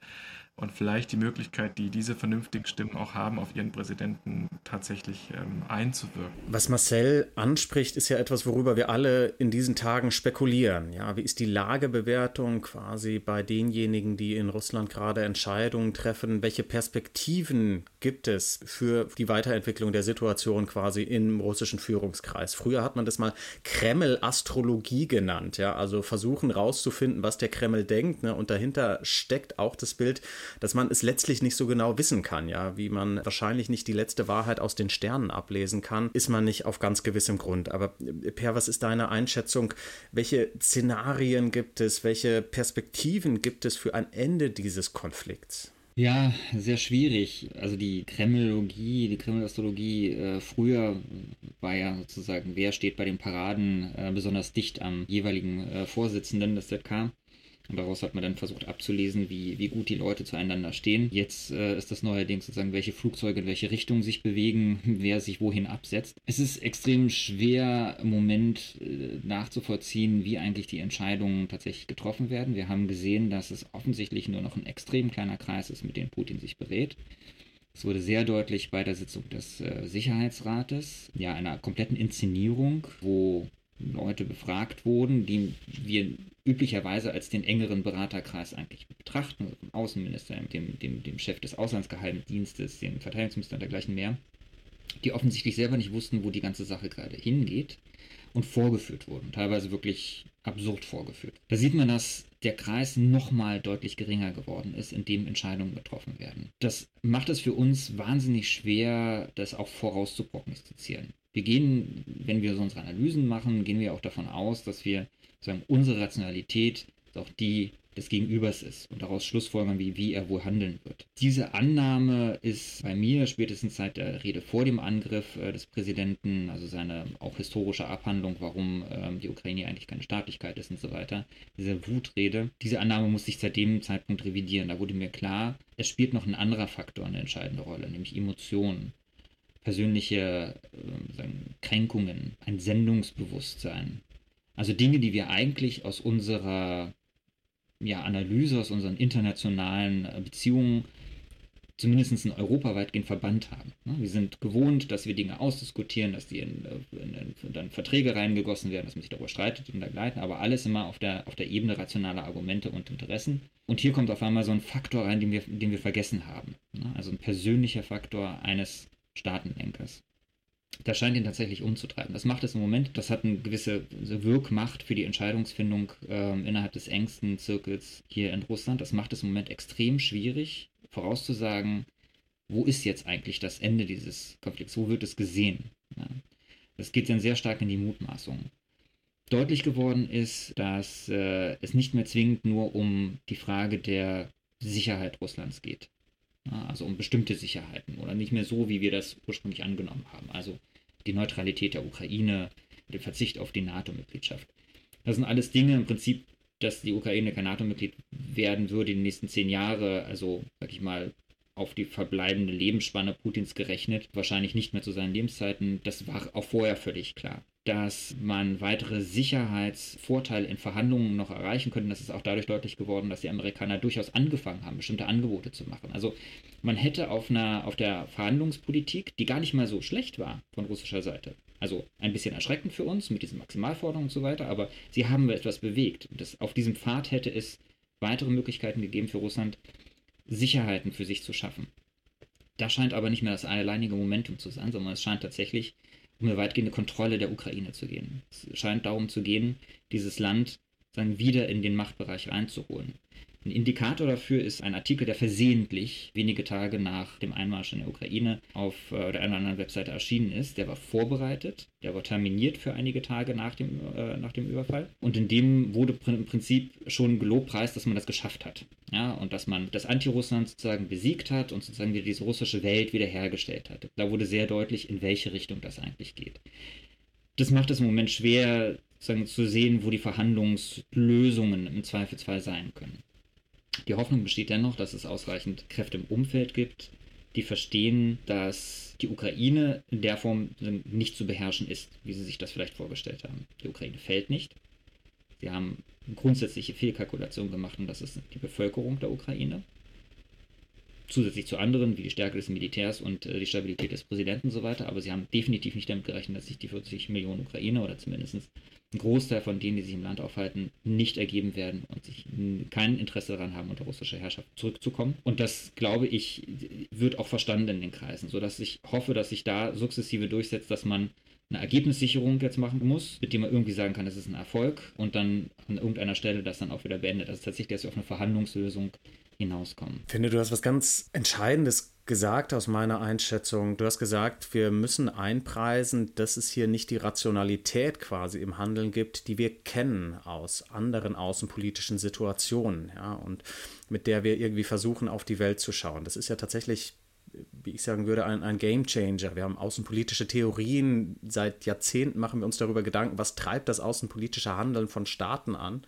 und vielleicht die Möglichkeit, die diese vernünftigen Stimmen auch haben, auf ihren Präsidenten tatsächlich ähm, einzuwirken. Was Marcel anspricht, ist ja etwas, worüber wir alle in diesen Tagen spekulieren. Ja, wie ist die Lagebewertung quasi bei denjenigen, die in Russland gerade Entscheidungen treffen? Welche Perspektiven gibt es für die Weiterentwicklung der Situation quasi im russischen Führungskreis? Früher hat man das mal Kreml-Astrologie genannt. Ja, also versuchen rauszufinden, was der Kreml denkt. Ne? Und dahinter steckt auch das Bild, dass man es letztlich nicht so genau wissen kann, ja, wie man wahrscheinlich nicht die letzte Wahrheit aus den Sternen ablesen kann, ist man nicht auf ganz gewissem Grund. Aber äh, Per, was ist deine Einschätzung? Welche Szenarien gibt es? Welche Perspektiven gibt es für ein Ende dieses Konflikts? Ja, sehr schwierig. Also die Kremlologie, die Kremlastrologie äh, früher war ja sozusagen, wer steht bei den Paraden äh, besonders dicht am jeweiligen äh, Vorsitzenden des ZK. Und daraus hat man dann versucht abzulesen, wie, wie gut die Leute zueinander stehen. Jetzt äh, ist das neuerdings sozusagen, welche Flugzeuge in welche Richtung sich bewegen, wer sich wohin absetzt. Es ist extrem schwer im Moment äh, nachzuvollziehen, wie eigentlich die Entscheidungen tatsächlich getroffen werden. Wir haben gesehen, dass es offensichtlich nur noch ein extrem kleiner Kreis ist, mit dem Putin sich berät. Es wurde sehr deutlich bei der Sitzung des äh, Sicherheitsrates, ja, einer kompletten Inszenierung, wo Leute befragt wurden, die wir üblicherweise als den engeren Beraterkreis eigentlich betrachten, also dem Außenminister, dem, dem, dem Chef des Auslandsgeheimdienstes, dem Verteidigungsminister und dergleichen mehr, die offensichtlich selber nicht wussten, wo die ganze Sache gerade hingeht und vorgeführt wurden, teilweise wirklich absurd vorgeführt. Da sieht man, dass der Kreis nochmal deutlich geringer geworden ist, in dem Entscheidungen getroffen werden. Das macht es für uns wahnsinnig schwer, das auch vorauszuprognostizieren. Wir gehen, wenn wir so unsere Analysen machen, gehen wir auch davon aus, dass wir sagen, unsere Rationalität auch die des Gegenübers ist und daraus schlussfolgern, wie, wie er wohl handeln wird. Diese Annahme ist bei mir spätestens seit der Rede vor dem Angriff äh, des Präsidenten, also seine auch historische Abhandlung, warum ähm, die Ukraine eigentlich keine Staatlichkeit ist und so weiter, diese Wutrede, diese Annahme musste ich seit dem Zeitpunkt revidieren. Da wurde mir klar, es spielt noch ein anderer Faktor eine entscheidende Rolle, nämlich Emotionen persönliche äh, Kränkungen, ein Sendungsbewusstsein, also Dinge, die wir eigentlich aus unserer ja, Analyse, aus unseren internationalen äh, Beziehungen zumindest in Europa weitgehend verbannt haben. Ne? Wir sind gewohnt, dass wir Dinge ausdiskutieren, dass die in, äh, in, in, dann Verträge reingegossen werden, dass man sich darüber streitet und dergleichen, aber alles immer auf der, auf der Ebene rationaler Argumente und Interessen. Und hier kommt auf einmal so ein Faktor rein, den wir, den wir vergessen haben. Ne? Also ein persönlicher Faktor eines Staatenlenkers das scheint ihn tatsächlich umzutreiben. Das macht es im Moment, das hat eine gewisse Wirkmacht für die Entscheidungsfindung ähm, innerhalb des engsten Zirkels hier in Russland. Das macht es im Moment extrem schwierig, vorauszusagen, wo ist jetzt eigentlich das Ende dieses Konflikts, wo wird es gesehen. Ja. Das geht dann sehr stark in die Mutmaßung. Deutlich geworden ist, dass äh, es nicht mehr zwingend nur um die Frage der Sicherheit Russlands geht also um bestimmte Sicherheiten oder nicht mehr so, wie wir das ursprünglich angenommen haben. Also die Neutralität der Ukraine, der Verzicht auf die NATO-Mitgliedschaft. Das sind alles Dinge im Prinzip, dass die Ukraine kein NATO-Mitglied werden würde in den nächsten zehn Jahren, also sag ich mal, auf die verbleibende Lebensspanne Putins gerechnet, wahrscheinlich nicht mehr zu seinen Lebenszeiten. Das war auch vorher völlig klar. Dass man weitere Sicherheitsvorteile in Verhandlungen noch erreichen könnte, das ist auch dadurch deutlich geworden, dass die Amerikaner durchaus angefangen haben, bestimmte Angebote zu machen. Also man hätte auf, einer, auf der Verhandlungspolitik, die gar nicht mal so schlecht war von russischer Seite, also ein bisschen erschreckend für uns mit diesen Maximalforderungen und so weiter, aber sie haben etwas bewegt. Das, auf diesem Pfad hätte es weitere Möglichkeiten gegeben für Russland, Sicherheiten für sich zu schaffen. Das scheint aber nicht mehr das alleinige Momentum zu sein, sondern es scheint tatsächlich um eine weitgehende Kontrolle der Ukraine zu gehen. Es scheint darum zu gehen, dieses Land dann wieder in den Machtbereich reinzuholen. Ein Indikator dafür ist ein Artikel, der versehentlich wenige Tage nach dem Einmarsch in der Ukraine auf äh, der einen oder anderen Webseite erschienen ist. Der war vorbereitet, der war terminiert für einige Tage nach dem, äh, nach dem Überfall. Und in dem wurde im Prinzip schon gelobpreist, dass man das geschafft hat. Ja, und dass man das Anti-Russland sozusagen besiegt hat und sozusagen wieder diese russische Welt wiederhergestellt hat. Da wurde sehr deutlich, in welche Richtung das eigentlich geht. Das macht es im Moment schwer, sagen, zu sehen, wo die Verhandlungslösungen im Zweifelsfall sein können. Die Hoffnung besteht dennoch, dass es ausreichend Kräfte im Umfeld gibt, die verstehen, dass die Ukraine in der Form nicht zu beherrschen ist, wie sie sich das vielleicht vorgestellt haben. Die Ukraine fällt nicht. Sie haben grundsätzliche Fehlkalkulationen gemacht und das ist die Bevölkerung der Ukraine. Zusätzlich zu anderen, wie die Stärke des Militärs und äh, die Stabilität des Präsidenten und so weiter. Aber sie haben definitiv nicht damit gerechnet, dass sich die 40 Millionen Ukrainer oder zumindest ein Großteil von denen, die sich im Land aufhalten, nicht ergeben werden und sich kein Interesse daran haben, unter russische Herrschaft zurückzukommen. Und das, glaube ich, wird auch verstanden in den Kreisen, sodass ich hoffe, dass sich da sukzessive durchsetzt, dass man eine Ergebnissicherung jetzt machen muss, mit dem man irgendwie sagen kann, das ist ein Erfolg und dann an irgendeiner Stelle das dann auch wieder beendet. Also tatsächlich, dass wir auf eine Verhandlungslösung hinauskommen. Ich finde, du hast was ganz Entscheidendes gesagt aus meiner Einschätzung. Du hast gesagt, wir müssen einpreisen, dass es hier nicht die Rationalität quasi im Handeln gibt, die wir kennen aus anderen außenpolitischen Situationen, ja, und mit der wir irgendwie versuchen, auf die Welt zu schauen. Das ist ja tatsächlich wie ich sagen würde, ein, ein Game Changer. Wir haben außenpolitische Theorien. Seit Jahrzehnten machen wir uns darüber Gedanken, was treibt das außenpolitische Handeln von Staaten an.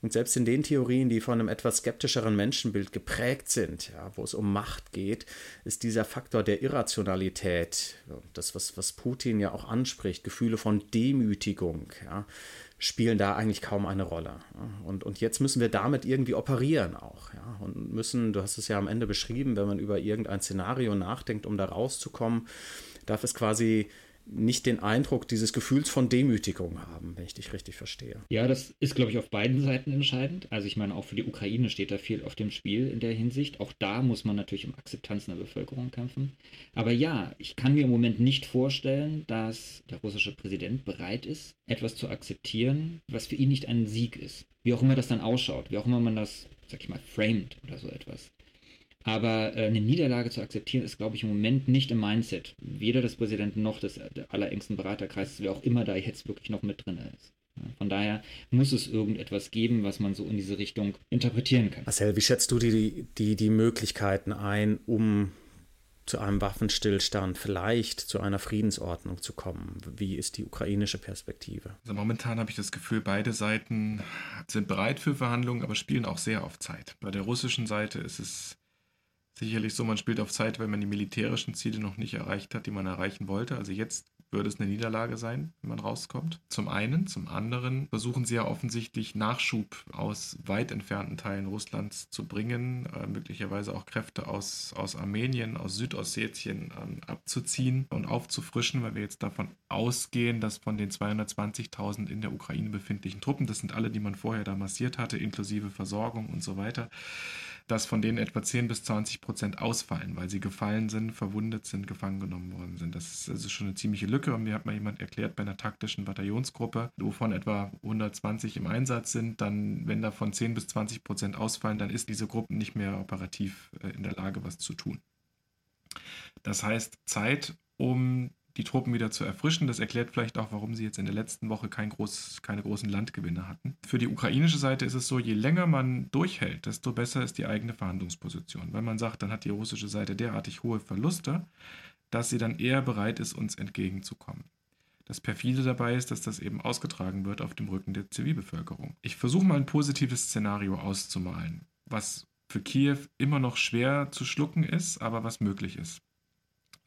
Und selbst in den Theorien, die von einem etwas skeptischeren Menschenbild geprägt sind, ja, wo es um Macht geht, ist dieser Faktor der Irrationalität, das, was, was Putin ja auch anspricht, Gefühle von Demütigung, ja, spielen da eigentlich kaum eine Rolle. Und, und jetzt müssen wir damit irgendwie operieren auch. Ja, und müssen, du hast es ja am Ende beschrieben, wenn man über irgendein Szenario nachdenkt, um da rauszukommen, darf es quasi nicht den Eindruck dieses Gefühls von Demütigung haben, wenn ich dich richtig verstehe. Ja, das ist, glaube ich, auf beiden Seiten entscheidend. Also ich meine, auch für die Ukraine steht da viel auf dem Spiel in der Hinsicht. Auch da muss man natürlich um Akzeptanz in der Bevölkerung kämpfen. Aber ja, ich kann mir im Moment nicht vorstellen, dass der russische Präsident bereit ist, etwas zu akzeptieren, was für ihn nicht ein Sieg ist. Wie auch immer das dann ausschaut, wie auch immer man das, sag ich mal, framed oder so etwas. Aber äh, eine Niederlage zu akzeptieren, ist, glaube ich, im Moment nicht im Mindset. Weder des Präsidenten noch des allerengsten Beraterkreises, wer auch immer da jetzt wirklich noch mit drin ist. Von daher muss es irgendetwas geben, was man so in diese Richtung interpretieren kann. Marcel, wie schätzt du die, die, die Möglichkeiten ein, um zu einem Waffenstillstand, vielleicht zu einer Friedensordnung zu kommen? Wie ist die ukrainische Perspektive? Also momentan habe ich das Gefühl, beide Seiten sind bereit für Verhandlungen, aber spielen auch sehr auf Zeit. Bei der russischen Seite ist es sicherlich so, man spielt auf Zeit, weil man die militärischen Ziele noch nicht erreicht hat, die man erreichen wollte. Also jetzt würde es eine Niederlage sein, wenn man rauskommt. Zum einen. Zum anderen versuchen sie ja offensichtlich Nachschub aus weit entfernten Teilen Russlands zu bringen, äh, möglicherweise auch Kräfte aus, aus Armenien, aus Südossetien äh, abzuziehen und aufzufrischen, weil wir jetzt davon ausgehen, dass von den 220.000 in der Ukraine befindlichen Truppen, das sind alle, die man vorher da massiert hatte, inklusive Versorgung und so weiter, dass von denen etwa 10 bis 20 Prozent ausfallen, weil sie gefallen sind, verwundet sind, gefangen genommen worden sind. Das ist also schon eine ziemliche Lücke. Und mir hat mal jemand erklärt, bei einer taktischen Bataillonsgruppe, wovon etwa 120 im Einsatz sind, dann, wenn davon 10 bis 20 Prozent ausfallen, dann ist diese Gruppe nicht mehr operativ äh, in der Lage, was zu tun. Das heißt, Zeit, um die Truppen wieder zu erfrischen. Das erklärt vielleicht auch, warum sie jetzt in der letzten Woche kein groß, keine großen Landgewinne hatten. Für die ukrainische Seite ist es so, je länger man durchhält, desto besser ist die eigene Verhandlungsposition. Wenn man sagt, dann hat die russische Seite derartig hohe Verluste, dass sie dann eher bereit ist, uns entgegenzukommen. Das perfide dabei ist, dass das eben ausgetragen wird auf dem Rücken der Zivilbevölkerung. Ich versuche mal ein positives Szenario auszumalen, was für Kiew immer noch schwer zu schlucken ist, aber was möglich ist.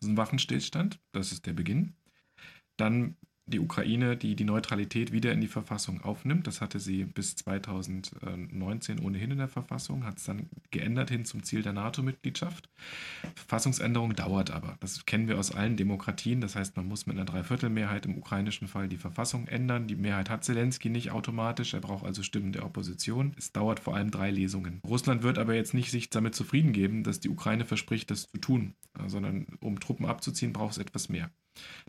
Das ist ein Waffenstillstand, das ist der Beginn. Dann die Ukraine, die die Neutralität wieder in die Verfassung aufnimmt. Das hatte sie bis 2019 ohnehin in der Verfassung, hat es dann geändert hin zum Ziel der NATO-Mitgliedschaft. Verfassungsänderung dauert aber. Das kennen wir aus allen Demokratien. Das heißt, man muss mit einer Dreiviertelmehrheit im ukrainischen Fall die Verfassung ändern. Die Mehrheit hat Zelensky nicht automatisch. Er braucht also Stimmen der Opposition. Es dauert vor allem drei Lesungen. Russland wird aber jetzt nicht sich damit zufrieden geben, dass die Ukraine verspricht, das zu tun, sondern um Truppen abzuziehen, braucht es etwas mehr.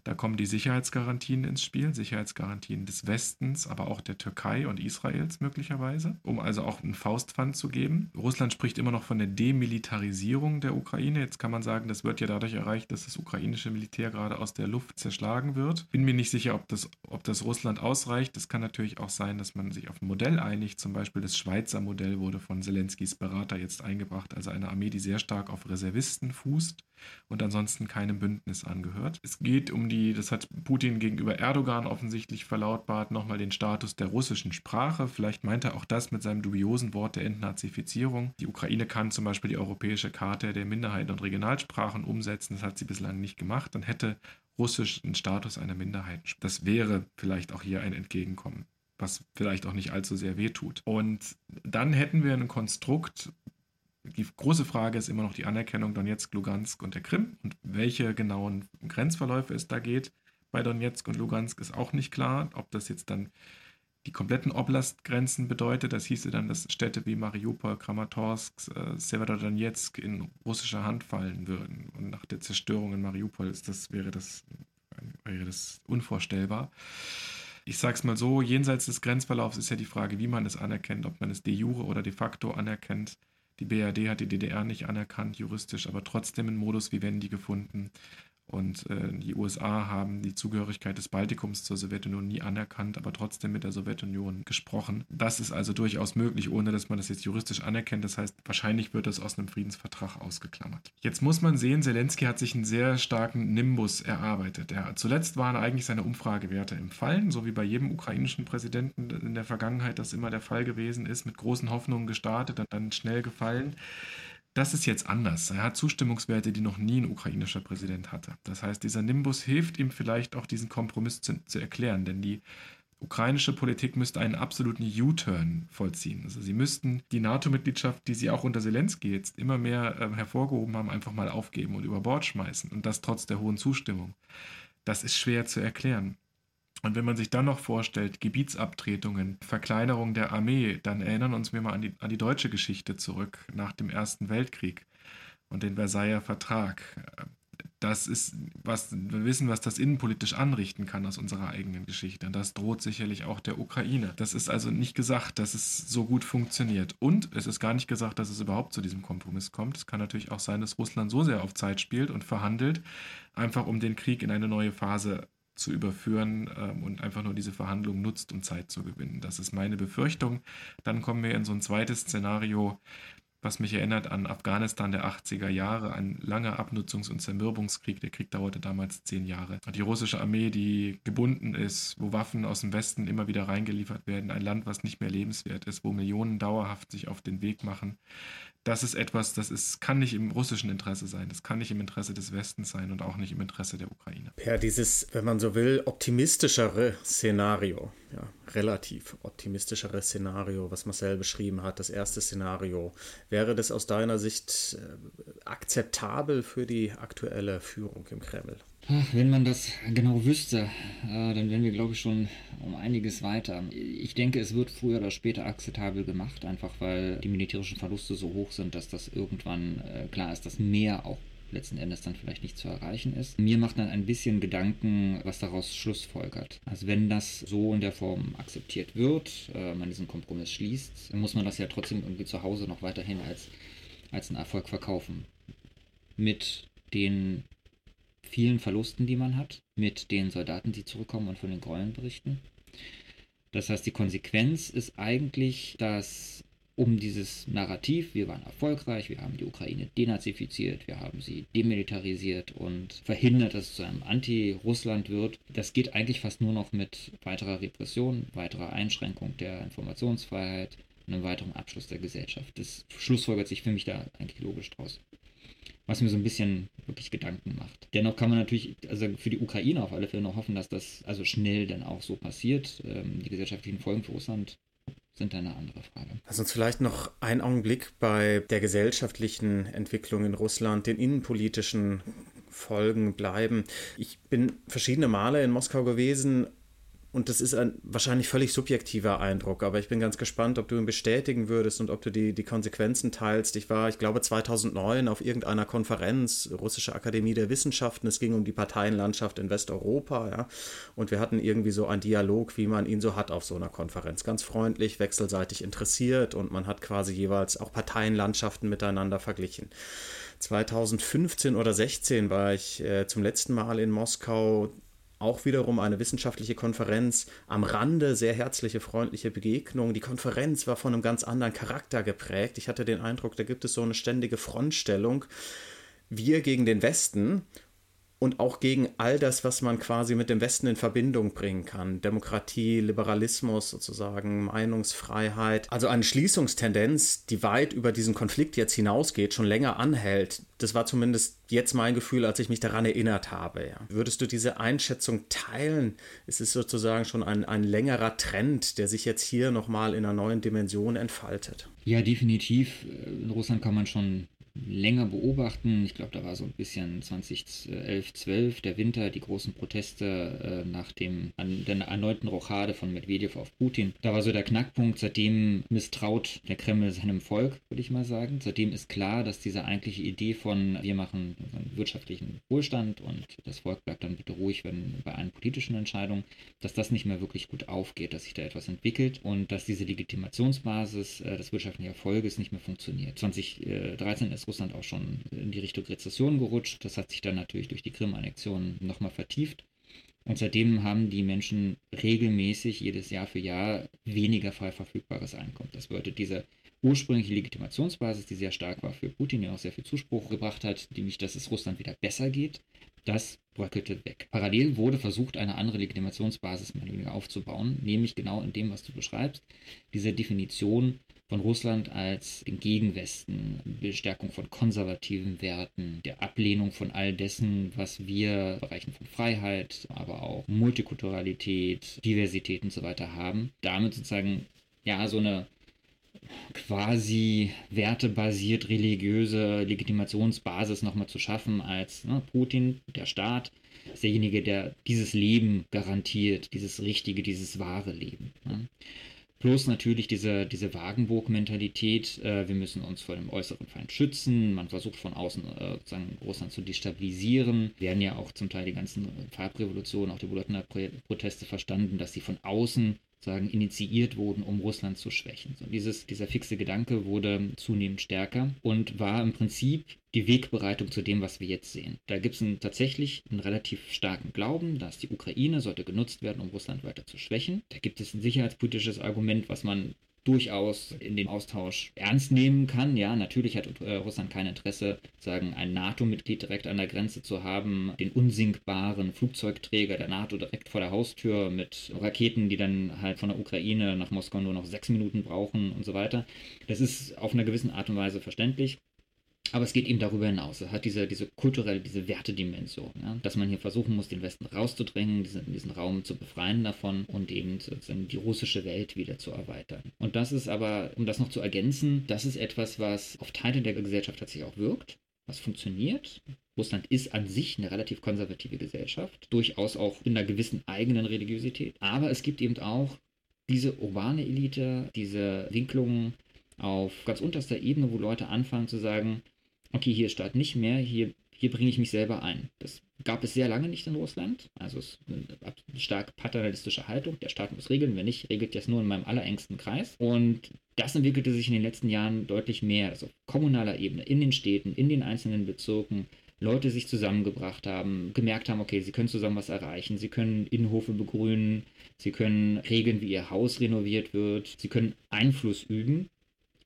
Da kommen die Sicherheitsgarantien ins Spiel, Sicherheitsgarantien des Westens, aber auch der Türkei und Israels möglicherweise, um also auch einen Faustpfand zu geben. Russland spricht immer noch von der Demilitarisierung der Ukraine. Jetzt kann man sagen, das wird ja dadurch erreicht, dass das ukrainische Militär gerade aus der Luft zerschlagen wird. Bin mir nicht sicher, ob das, ob das Russland ausreicht. Es kann natürlich auch sein, dass man sich auf ein Modell einigt. Zum Beispiel das Schweizer Modell wurde von Zelenskys Berater jetzt eingebracht, also eine Armee, die sehr stark auf Reservisten fußt und ansonsten keinem Bündnis angehört. Es geht um die, das hat Putin gegenüber Erdogan offensichtlich verlautbart, nochmal den Status der russischen Sprache. Vielleicht meint er auch das mit seinem dubiosen Wort der Entnazifizierung. Die Ukraine kann zum Beispiel die europäische Karte der Minderheiten und Regionalsprachen umsetzen. Das hat sie bislang nicht gemacht. Dann hätte Russisch einen Status einer Minderheit. Das wäre vielleicht auch hier ein Entgegenkommen was vielleicht auch nicht allzu sehr wehtut. Und dann hätten wir ein Konstrukt, die große Frage ist immer noch die Anerkennung Donetsk, Lugansk und der Krim und welche genauen Grenzverläufe es da geht. Bei Donetsk und Lugansk ist auch nicht klar, ob das jetzt dann die kompletten Oblastgrenzen bedeutet. Das hieße dann, dass Städte wie Mariupol, Kramatorsk, äh, Severodonetsk in russischer Hand fallen würden. Und nach der Zerstörung in Mariupol ist das, wäre, das, wäre das unvorstellbar. Ich sage es mal so, jenseits des Grenzverlaufs ist ja die Frage, wie man es anerkennt, ob man es de jure oder de facto anerkennt. Die BRD hat die DDR nicht anerkannt juristisch, aber trotzdem einen Modus Vivendi gefunden. Und äh, die USA haben die Zugehörigkeit des Baltikums zur Sowjetunion nie anerkannt, aber trotzdem mit der Sowjetunion gesprochen. Das ist also durchaus möglich, ohne dass man das jetzt juristisch anerkennt. Das heißt, wahrscheinlich wird das aus einem Friedensvertrag ausgeklammert. Jetzt muss man sehen, Zelensky hat sich einen sehr starken Nimbus erarbeitet. Er, zuletzt waren eigentlich seine Umfragewerte im Fallen, so wie bei jedem ukrainischen Präsidenten in der Vergangenheit das immer der Fall gewesen ist, mit großen Hoffnungen gestartet und dann schnell gefallen. Das ist jetzt anders. Er hat Zustimmungswerte, die noch nie ein ukrainischer Präsident hatte. Das heißt, dieser Nimbus hilft ihm vielleicht auch diesen Kompromiss zu, zu erklären, denn die ukrainische Politik müsste einen absoluten U-Turn vollziehen. Also sie müssten die NATO-Mitgliedschaft, die sie auch unter Zelensky jetzt immer mehr äh, hervorgehoben haben, einfach mal aufgeben und über Bord schmeißen. Und das trotz der hohen Zustimmung. Das ist schwer zu erklären. Und wenn man sich dann noch vorstellt, Gebietsabtretungen, Verkleinerung der Armee, dann erinnern uns wir mal an die, an die deutsche Geschichte zurück nach dem Ersten Weltkrieg und den Versailler Vertrag. Das ist, was wir wissen, was das innenpolitisch anrichten kann aus unserer eigenen Geschichte. Und das droht sicherlich auch der Ukraine. Das ist also nicht gesagt, dass es so gut funktioniert. Und es ist gar nicht gesagt, dass es überhaupt zu diesem Kompromiss kommt. Es kann natürlich auch sein, dass Russland so sehr auf Zeit spielt und verhandelt, einfach um den Krieg in eine neue Phase zu überführen ähm, und einfach nur diese Verhandlungen nutzt, um Zeit zu gewinnen. Das ist meine Befürchtung. Dann kommen wir in so ein zweites Szenario, was mich erinnert an Afghanistan der 80er Jahre, ein langer Abnutzungs- und Zermürbungskrieg. Der Krieg dauerte damals zehn Jahre. Die russische Armee, die gebunden ist, wo Waffen aus dem Westen immer wieder reingeliefert werden, ein Land, was nicht mehr lebenswert ist, wo Millionen dauerhaft sich auf den Weg machen das ist etwas, das ist, kann nicht im russischen Interesse sein, das kann nicht im Interesse des Westens sein und auch nicht im Interesse der Ukraine. Per dieses, wenn man so will, optimistischere Szenario, ja, relativ optimistischere Szenario, was Marcel beschrieben hat, das erste Szenario, wäre das aus deiner Sicht äh, akzeptabel für die aktuelle Führung im Kreml? Wenn man das genau wüsste, äh, dann wären wir, glaube ich, schon um einiges weiter. Ich denke, es wird früher oder später akzeptabel gemacht, einfach weil die militärischen Verluste so hoch sind, dass das irgendwann äh, klar ist, dass mehr auch letzten Endes dann vielleicht nicht zu erreichen ist. Mir macht dann ein bisschen Gedanken, was daraus schlussfolgert. Also wenn das so in der Form akzeptiert wird, äh, man diesen Kompromiss schließt, dann muss man das ja trotzdem irgendwie zu Hause noch weiterhin als, als einen Erfolg verkaufen. Mit den vielen Verlusten, die man hat, mit den Soldaten, die zurückkommen und von den Gräueln berichten. Das heißt, die Konsequenz ist eigentlich, dass um dieses Narrativ, wir waren erfolgreich, wir haben die Ukraine denazifiziert, wir haben sie demilitarisiert und verhindert, dass es zu einem Anti-Russland wird, das geht eigentlich fast nur noch mit weiterer Repression, weiterer Einschränkung der Informationsfreiheit, einem weiteren Abschluss der Gesellschaft. Das schlussfolgert sich für mich da eigentlich logisch draus. Was mir so ein bisschen wirklich Gedanken macht. Dennoch kann man natürlich, also für die Ukraine auf alle Fälle noch hoffen, dass das also schnell dann auch so passiert. Ähm, die gesellschaftlichen Folgen für Russland sind eine andere Frage. Lass uns vielleicht noch einen Augenblick bei der gesellschaftlichen Entwicklung in Russland, den innenpolitischen Folgen bleiben. Ich bin verschiedene Male in Moskau gewesen und das ist ein wahrscheinlich völlig subjektiver Eindruck, aber ich bin ganz gespannt, ob du ihn bestätigen würdest und ob du die, die Konsequenzen teilst. Ich war, ich glaube, 2009 auf irgendeiner Konferenz, Russische Akademie der Wissenschaften. Es ging um die Parteienlandschaft in Westeuropa, ja. Und wir hatten irgendwie so einen Dialog, wie man ihn so hat auf so einer Konferenz. Ganz freundlich, wechselseitig interessiert und man hat quasi jeweils auch Parteienlandschaften miteinander verglichen. 2015 oder 16 war ich äh, zum letzten Mal in Moskau auch wiederum eine wissenschaftliche Konferenz am Rande, sehr herzliche, freundliche Begegnung. Die Konferenz war von einem ganz anderen Charakter geprägt. Ich hatte den Eindruck, da gibt es so eine ständige Frontstellung. Wir gegen den Westen und auch gegen all das, was man quasi mit dem Westen in Verbindung bringen kann. Demokratie, Liberalismus sozusagen, Meinungsfreiheit. Also eine Schließungstendenz, die weit über diesen Konflikt jetzt hinausgeht, schon länger anhält. Das war zumindest jetzt mein Gefühl, als ich mich daran erinnert habe. Ja. Würdest du diese Einschätzung teilen? Es ist sozusagen schon ein, ein längerer Trend, der sich jetzt hier nochmal in einer neuen Dimension entfaltet. Ja, definitiv. In Russland kann man schon länger beobachten. Ich glaube, da war so ein bisschen 2011, 12 der Winter, die großen Proteste äh, nach dem an, der erneuten Rochade von Medvedev auf Putin. Da war so der Knackpunkt. Seitdem misstraut der Kreml seinem Volk, würde ich mal sagen. Seitdem ist klar, dass diese eigentliche Idee von wir machen wirtschaftlichen Wohlstand und das Volk bleibt dann bitte ruhig, wenn bei allen politischen Entscheidungen, dass das nicht mehr wirklich gut aufgeht, dass sich da etwas entwickelt und dass diese Legitimationsbasis äh, des wirtschaftlichen Erfolges nicht mehr funktioniert. 2013 ist ist Russland auch schon in die Richtung Rezession gerutscht. Das hat sich dann natürlich durch die Krim-Annexion nochmal vertieft. Und seitdem haben die Menschen regelmäßig jedes Jahr für Jahr weniger frei verfügbares Einkommen. Das bedeutet, diese ursprüngliche Legitimationsbasis, die sehr stark war für Putin, der auch sehr viel Zuspruch gebracht hat, nämlich, dass es Russland wieder besser geht, das bröckelte weg. Parallel wurde versucht, eine andere Legitimationsbasis aufzubauen, nämlich genau in dem, was du beschreibst, diese Definition von Russland als den Gegenwesten, Bestärkung von konservativen Werten, der Ablehnung von all dessen, was wir in Bereichen von Freiheit, aber auch Multikulturalität, Diversität und so weiter haben. Damit sozusagen ja so eine quasi wertebasiert religiöse Legitimationsbasis nochmal zu schaffen als ne, Putin, der Staat, ist derjenige, der dieses Leben garantiert, dieses richtige, dieses wahre Leben. Ne? Plus natürlich diese, diese Wagenburg-Mentalität, äh, wir müssen uns vor dem äußeren Feind schützen, man versucht von außen äh, sozusagen Russland zu destabilisieren. Werden ja auch zum Teil die ganzen Farbrevolutionen, auch die Bolotner-Proteste verstanden, dass sie von außen sagen, initiiert wurden, um Russland zu schwächen. So, dieses, dieser fixe Gedanke wurde zunehmend stärker und war im Prinzip die Wegbereitung zu dem, was wir jetzt sehen. Da gibt es tatsächlich einen relativ starken Glauben, dass die Ukraine sollte genutzt werden, um Russland weiter zu schwächen. Da gibt es ein sicherheitspolitisches Argument, was man durchaus in den Austausch ernst nehmen kann. Ja, natürlich hat äh, Russland kein Interesse, sagen, ein NATO-Mitglied direkt an der Grenze zu haben, den unsinkbaren Flugzeugträger der NATO direkt vor der Haustür mit Raketen, die dann halt von der Ukraine nach Moskau nur noch sechs Minuten brauchen und so weiter. Das ist auf einer gewissen Art und Weise verständlich. Aber es geht eben darüber hinaus. Es hat diese, diese kulturelle, diese Wertedimension, ja? dass man hier versuchen muss, den Westen rauszudrängen, diesen, diesen Raum zu befreien davon und eben sozusagen die russische Welt wieder zu erweitern. Und das ist aber, um das noch zu ergänzen, das ist etwas, was auf Teile der Gesellschaft tatsächlich auch wirkt, was funktioniert. Russland ist an sich eine relativ konservative Gesellschaft, durchaus auch in einer gewissen eigenen Religiosität. Aber es gibt eben auch diese urbane Elite, diese Winklungen auf ganz unterster Ebene, wo Leute anfangen zu sagen, okay, hier ist Staat nicht mehr, hier, hier bringe ich mich selber ein. Das gab es sehr lange nicht in Russland. Also es ist eine stark paternalistische Haltung. Der Staat muss regeln, wenn nicht, regelt das nur in meinem allerengsten Kreis. Und das entwickelte sich in den letzten Jahren deutlich mehr. Also auf kommunaler Ebene, in den Städten, in den einzelnen Bezirken, Leute sich zusammengebracht haben, gemerkt haben, okay, sie können zusammen was erreichen, sie können Innenhofe begrünen, sie können regeln, wie ihr Haus renoviert wird, sie können Einfluss üben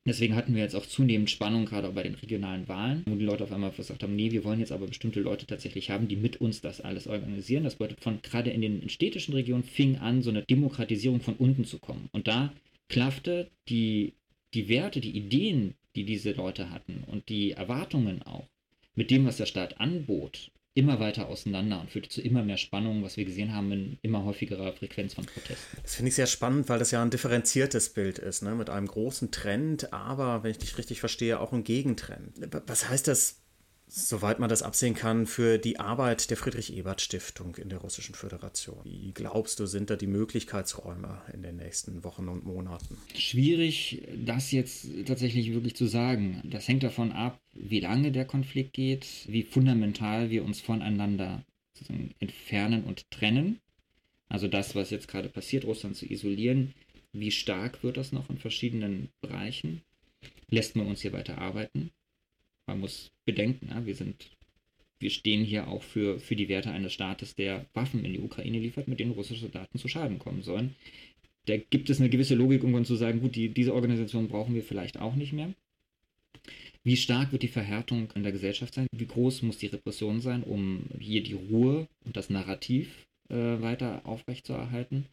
Deswegen hatten wir jetzt auch zunehmend Spannung, gerade auch bei den regionalen Wahlen, wo die Leute auf einmal gesagt haben, nee, wir wollen jetzt aber bestimmte Leute tatsächlich haben, die mit uns das alles organisieren. Das bedeutet, von gerade in den städtischen Regionen fing an, so eine Demokratisierung von unten zu kommen. Und da klaffte die die Werte, die Ideen, die diese Leute hatten und die Erwartungen auch, mit dem, was der Staat anbot, immer weiter auseinander und führte zu immer mehr Spannungen, was wir gesehen haben in immer häufigerer Frequenz von Protesten. Das finde ich sehr spannend, weil das ja ein differenziertes Bild ist, ne? mit einem großen Trend, aber, wenn ich dich richtig verstehe, auch ein Gegentrend. Was heißt das soweit man das absehen kann, für die Arbeit der Friedrich-Ebert-Stiftung in der Russischen Föderation? Wie glaubst du, sind da die Möglichkeitsräume in den nächsten Wochen und Monaten? Schwierig, das jetzt tatsächlich wirklich zu sagen. Das hängt davon ab, wie lange der Konflikt geht, wie fundamental wir uns voneinander entfernen und trennen. Also das, was jetzt gerade passiert, Russland zu isolieren, wie stark wird das noch in verschiedenen Bereichen? Lässt man uns hier weiter arbeiten? Man muss bedenken, ja, wir sind, wir stehen hier auch für, für die Werte eines Staates, der Waffen in die Ukraine liefert, mit denen russische Soldaten zu Schaden kommen sollen. Da gibt es eine gewisse Logik, um zu sagen, gut, die, diese Organisation brauchen wir vielleicht auch nicht mehr. Wie stark wird die Verhärtung in der Gesellschaft sein? Wie groß muss die Repression sein, um hier die Ruhe und das Narrativ äh, weiter aufrechtzuerhalten?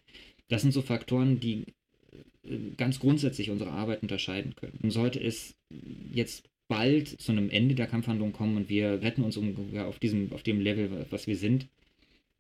Das sind so Faktoren, die äh, ganz grundsätzlich unsere Arbeit unterscheiden können. Und sollte es jetzt bald zu einem Ende der Kampfhandlung kommen und wir retten uns ungefähr auf diesem, auf dem Level, was wir sind,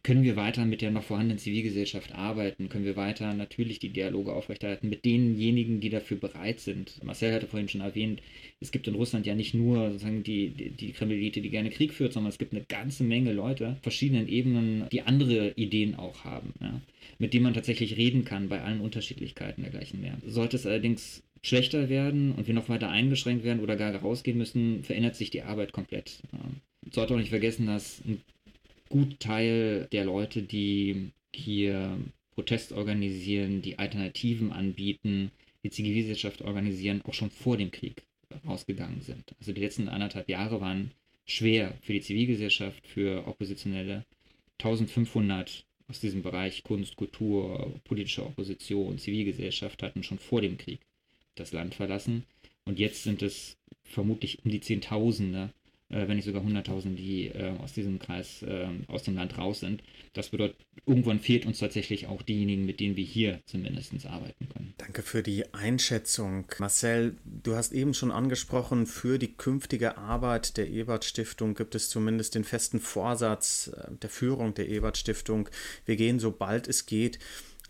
können wir weiter mit der noch vorhandenen Zivilgesellschaft arbeiten? Können wir weiter natürlich die Dialoge aufrechterhalten mit denjenigen, die dafür bereit sind? Marcel hatte vorhin schon erwähnt, es gibt in Russland ja nicht nur sozusagen die, die, die die gerne Krieg führt, sondern es gibt eine ganze Menge Leute, verschiedenen Ebenen, die andere Ideen auch haben, ja? mit denen man tatsächlich reden kann bei allen Unterschiedlichkeiten dergleichen mehr. Sollte es allerdings schlechter werden und wir noch weiter eingeschränkt werden oder gar rausgehen müssen, verändert sich die Arbeit komplett. Man sollte auch nicht vergessen, dass ein gut Teil der Leute, die hier Protest organisieren, die Alternativen anbieten, die Zivilgesellschaft organisieren, auch schon vor dem Krieg rausgegangen sind. Also die letzten anderthalb Jahre waren schwer für die Zivilgesellschaft, für Oppositionelle. 1500 aus diesem Bereich Kunst, Kultur, politische Opposition, Zivilgesellschaft hatten schon vor dem Krieg das Land verlassen. Und jetzt sind es vermutlich um die Zehntausende, äh, wenn nicht sogar Hunderttausende, die äh, aus diesem Kreis, äh, aus dem Land raus sind. Das bedeutet, irgendwann fehlt uns tatsächlich auch diejenigen, mit denen wir hier zumindest arbeiten können. Danke für die Einschätzung. Marcel, du hast eben schon angesprochen, für die künftige Arbeit der Ebert Stiftung gibt es zumindest den festen Vorsatz äh, der Führung der Ebert Stiftung. Wir gehen, sobald es geht,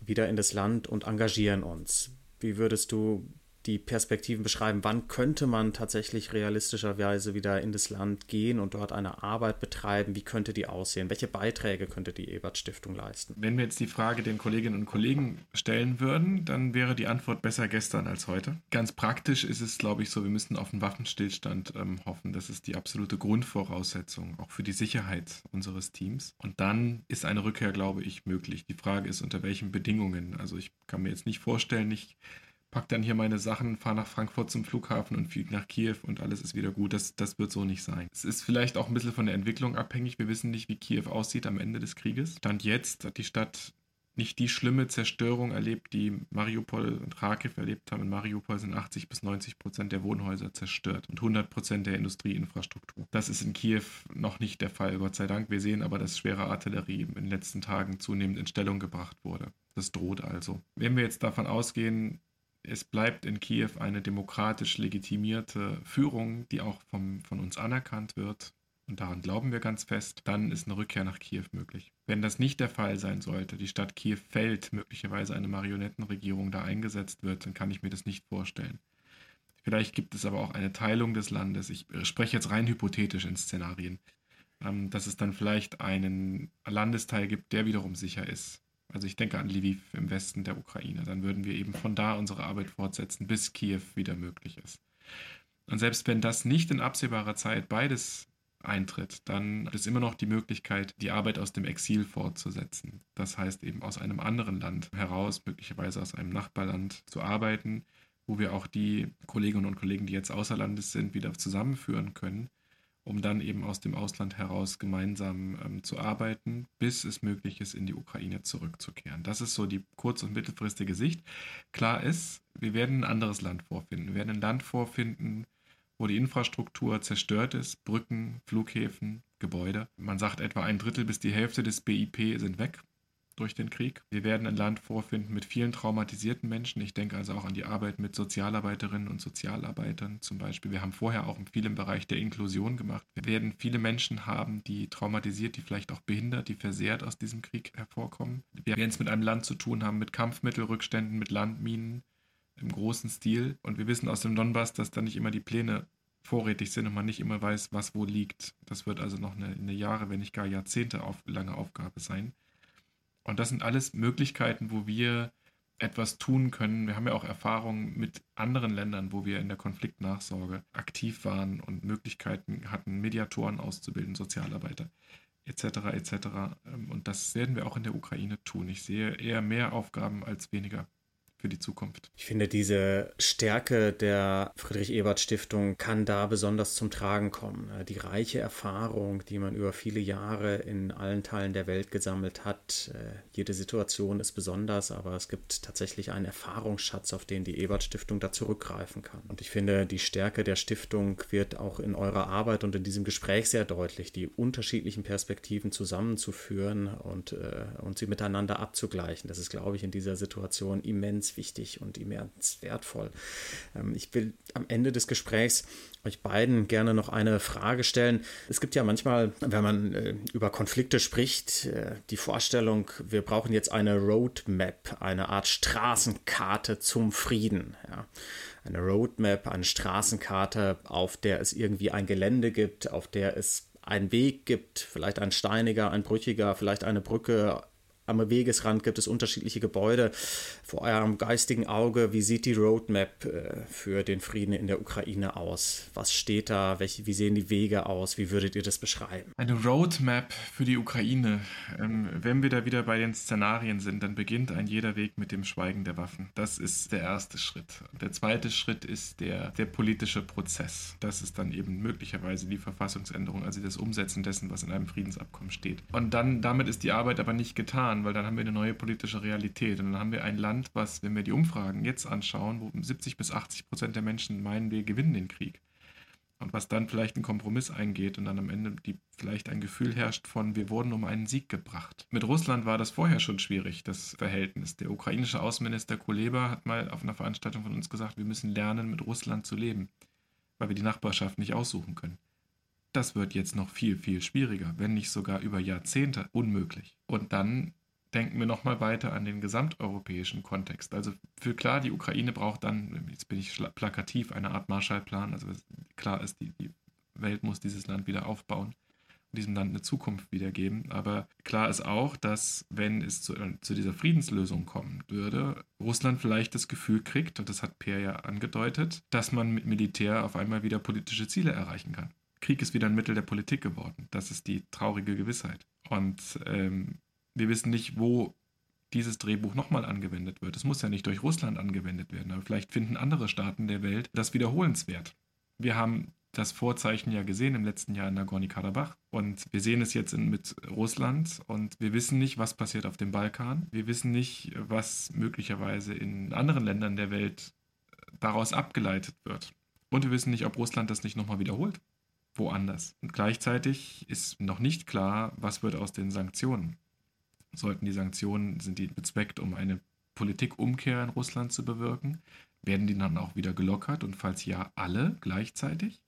wieder in das Land und engagieren uns. Wie würdest du die Perspektiven beschreiben, wann könnte man tatsächlich realistischerweise wieder in das Land gehen und dort eine Arbeit betreiben, wie könnte die aussehen, welche Beiträge könnte die Ebert Stiftung leisten? Wenn wir jetzt die Frage den Kolleginnen und Kollegen stellen würden, dann wäre die Antwort besser gestern als heute. Ganz praktisch ist es, glaube ich, so, wir müssen auf einen Waffenstillstand ähm, hoffen. Das ist die absolute Grundvoraussetzung, auch für die Sicherheit unseres Teams. Und dann ist eine Rückkehr, glaube ich, möglich. Die Frage ist, unter welchen Bedingungen. Also ich kann mir jetzt nicht vorstellen, ich pack dann hier meine Sachen, fahre nach Frankfurt zum Flughafen und fliege nach Kiew und alles ist wieder gut. Das, das wird so nicht sein. Es ist vielleicht auch ein bisschen von der Entwicklung abhängig. Wir wissen nicht, wie Kiew aussieht am Ende des Krieges. Stand jetzt hat die Stadt nicht die schlimme Zerstörung erlebt, die Mariupol und Kharkiv erlebt haben. In Mariupol sind 80 bis 90 Prozent der Wohnhäuser zerstört und 100 Prozent der Industrieinfrastruktur. Das ist in Kiew noch nicht der Fall, Gott sei Dank. Wir sehen aber, dass schwere Artillerie in den letzten Tagen zunehmend in Stellung gebracht wurde. Das droht also. Wenn wir jetzt davon ausgehen, es bleibt in Kiew eine demokratisch legitimierte Führung, die auch vom, von uns anerkannt wird. Und daran glauben wir ganz fest, dann ist eine Rückkehr nach Kiew möglich. Wenn das nicht der Fall sein sollte, die Stadt Kiew fällt, möglicherweise eine Marionettenregierung da eingesetzt wird, dann kann ich mir das nicht vorstellen. Vielleicht gibt es aber auch eine Teilung des Landes. Ich spreche jetzt rein hypothetisch in Szenarien, ähm, dass es dann vielleicht einen Landesteil gibt, der wiederum sicher ist. Also ich denke an Lviv im Westen der Ukraine. Dann würden wir eben von da unsere Arbeit fortsetzen, bis Kiew wieder möglich ist. Und selbst wenn das nicht in absehbarer Zeit beides eintritt, dann ist immer noch die Möglichkeit, die Arbeit aus dem Exil fortzusetzen. Das heißt eben aus einem anderen Land heraus, möglicherweise aus einem Nachbarland zu arbeiten, wo wir auch die Kolleginnen und Kollegen, die jetzt außer Landes sind, wieder zusammenführen können um dann eben aus dem Ausland heraus gemeinsam ähm, zu arbeiten, bis es möglich ist, in die Ukraine zurückzukehren. Das ist so die kurz- und mittelfristige Sicht. Klar ist, wir werden ein anderes Land vorfinden. Wir werden ein Land vorfinden, wo die Infrastruktur zerstört ist, Brücken, Flughäfen, Gebäude. Man sagt etwa ein Drittel bis die Hälfte des BIP sind weg. Durch den Krieg. Wir werden ein Land vorfinden mit vielen traumatisierten Menschen. Ich denke also auch an die Arbeit mit Sozialarbeiterinnen und Sozialarbeitern zum Beispiel. Wir haben vorher auch viel im Bereich der Inklusion gemacht. Wir werden viele Menschen haben, die traumatisiert, die vielleicht auch behindert, die versehrt aus diesem Krieg hervorkommen. Wir werden es mit einem Land zu tun haben mit Kampfmittelrückständen, mit Landminen im großen Stil. Und wir wissen aus dem Donbass, dass da nicht immer die Pläne vorrätig sind und man nicht immer weiß, was wo liegt. Das wird also noch eine, eine Jahre, wenn nicht gar Jahrzehnte auf, lange Aufgabe sein. Und das sind alles Möglichkeiten, wo wir etwas tun können. Wir haben ja auch Erfahrungen mit anderen Ländern, wo wir in der Konfliktnachsorge aktiv waren und Möglichkeiten hatten, Mediatoren auszubilden, Sozialarbeiter etc. etc. Und das werden wir auch in der Ukraine tun. Ich sehe eher mehr Aufgaben als weniger für die Zukunft. Ich finde, diese Stärke der Friedrich-Ebert-Stiftung kann da besonders zum Tragen kommen. Die reiche Erfahrung, die man über viele Jahre in allen Teilen der Welt gesammelt hat. Äh, jede Situation ist besonders, aber es gibt tatsächlich einen Erfahrungsschatz, auf den die Ebert-Stiftung da zurückgreifen kann. Und ich finde, die Stärke der Stiftung wird auch in eurer Arbeit und in diesem Gespräch sehr deutlich, die unterschiedlichen Perspektiven zusammenzuführen und, äh, und sie miteinander abzugleichen. Das ist, glaube ich, in dieser Situation immens wichtig und immens wertvoll. Ähm, ich will am Ende des Gesprächs euch beiden gerne noch eine Frage stellen. Es gibt ja manchmal, wenn man äh, über Konflikte spricht, äh, die Vorstellung, wir brauchen jetzt eine Roadmap, eine Art Straßenkarte zum Frieden. Ja. Eine Roadmap, eine Straßenkarte, auf der es irgendwie ein Gelände gibt, auf der es einen Weg gibt, vielleicht ein steiniger, ein brüchiger, vielleicht eine Brücke, am Wegesrand gibt es unterschiedliche Gebäude. Vor eurem geistigen Auge, wie sieht die Roadmap äh, für den Frieden in der Ukraine aus? Was steht da? Welche, wie sehen die Wege aus? Wie würdet ihr das beschreiben? Eine Roadmap für die Ukraine. Ähm, wenn wir da wieder bei den Szenarien sind, dann beginnt ein jeder Weg mit dem Schweigen der Waffen. Das ist der erste Schritt. Der zweite Schritt ist der, der politische Prozess. Das ist dann eben möglicherweise die Verfassungsänderung, also das Umsetzen dessen, was in einem Friedensabkommen steht. Und dann, damit ist die Arbeit aber nicht getan getan, weil dann haben wir eine neue politische Realität. Und dann haben wir ein Land, was, wenn wir die Umfragen jetzt anschauen, wo 70 bis 80 Prozent der Menschen meinen, wir gewinnen den Krieg. Und was dann vielleicht einen Kompromiss eingeht und dann am Ende die, vielleicht ein Gefühl herrscht von, wir wurden um einen Sieg gebracht. Mit Russland war das vorher schon schwierig, das Verhältnis. Der ukrainische Außenminister Kuleba hat mal auf einer Veranstaltung von uns gesagt, wir müssen lernen, mit Russland zu leben, weil wir die Nachbarschaft nicht aussuchen können. Das wird jetzt noch viel, viel schwieriger, wenn nicht sogar über Jahrzehnte unmöglich. Und dann denken wir nochmal weiter an den gesamteuropäischen Kontext. Also für klar, die Ukraine braucht dann, jetzt bin ich plakativ, eine Art Marshallplan. Also klar ist, die, die Welt muss dieses Land wieder aufbauen und diesem Land eine Zukunft wiedergeben. Aber klar ist auch, dass wenn es zu, zu dieser Friedenslösung kommen würde, Russland vielleicht das Gefühl kriegt, und das hat Peer ja angedeutet, dass man mit Militär auf einmal wieder politische Ziele erreichen kann. Krieg ist wieder ein Mittel der Politik geworden. Das ist die traurige Gewissheit. Und ähm, wir wissen nicht, wo dieses Drehbuch nochmal angewendet wird. Es muss ja nicht durch Russland angewendet werden, aber vielleicht finden andere Staaten der Welt das wiederholenswert. Wir haben das Vorzeichen ja gesehen im letzten Jahr in Nagorno-Karabach und wir sehen es jetzt in, mit Russland und wir wissen nicht, was passiert auf dem Balkan. Wir wissen nicht, was möglicherweise in anderen Ländern der Welt daraus abgeleitet wird. Und wir wissen nicht, ob Russland das nicht nochmal wiederholt. Woanders. Und gleichzeitig ist noch nicht klar, was wird aus den Sanktionen sollten die Sanktionen, sind die bezweckt, um eine Politikumkehr in Russland zu bewirken? Werden die dann auch wieder gelockert und falls ja, alle gleichzeitig?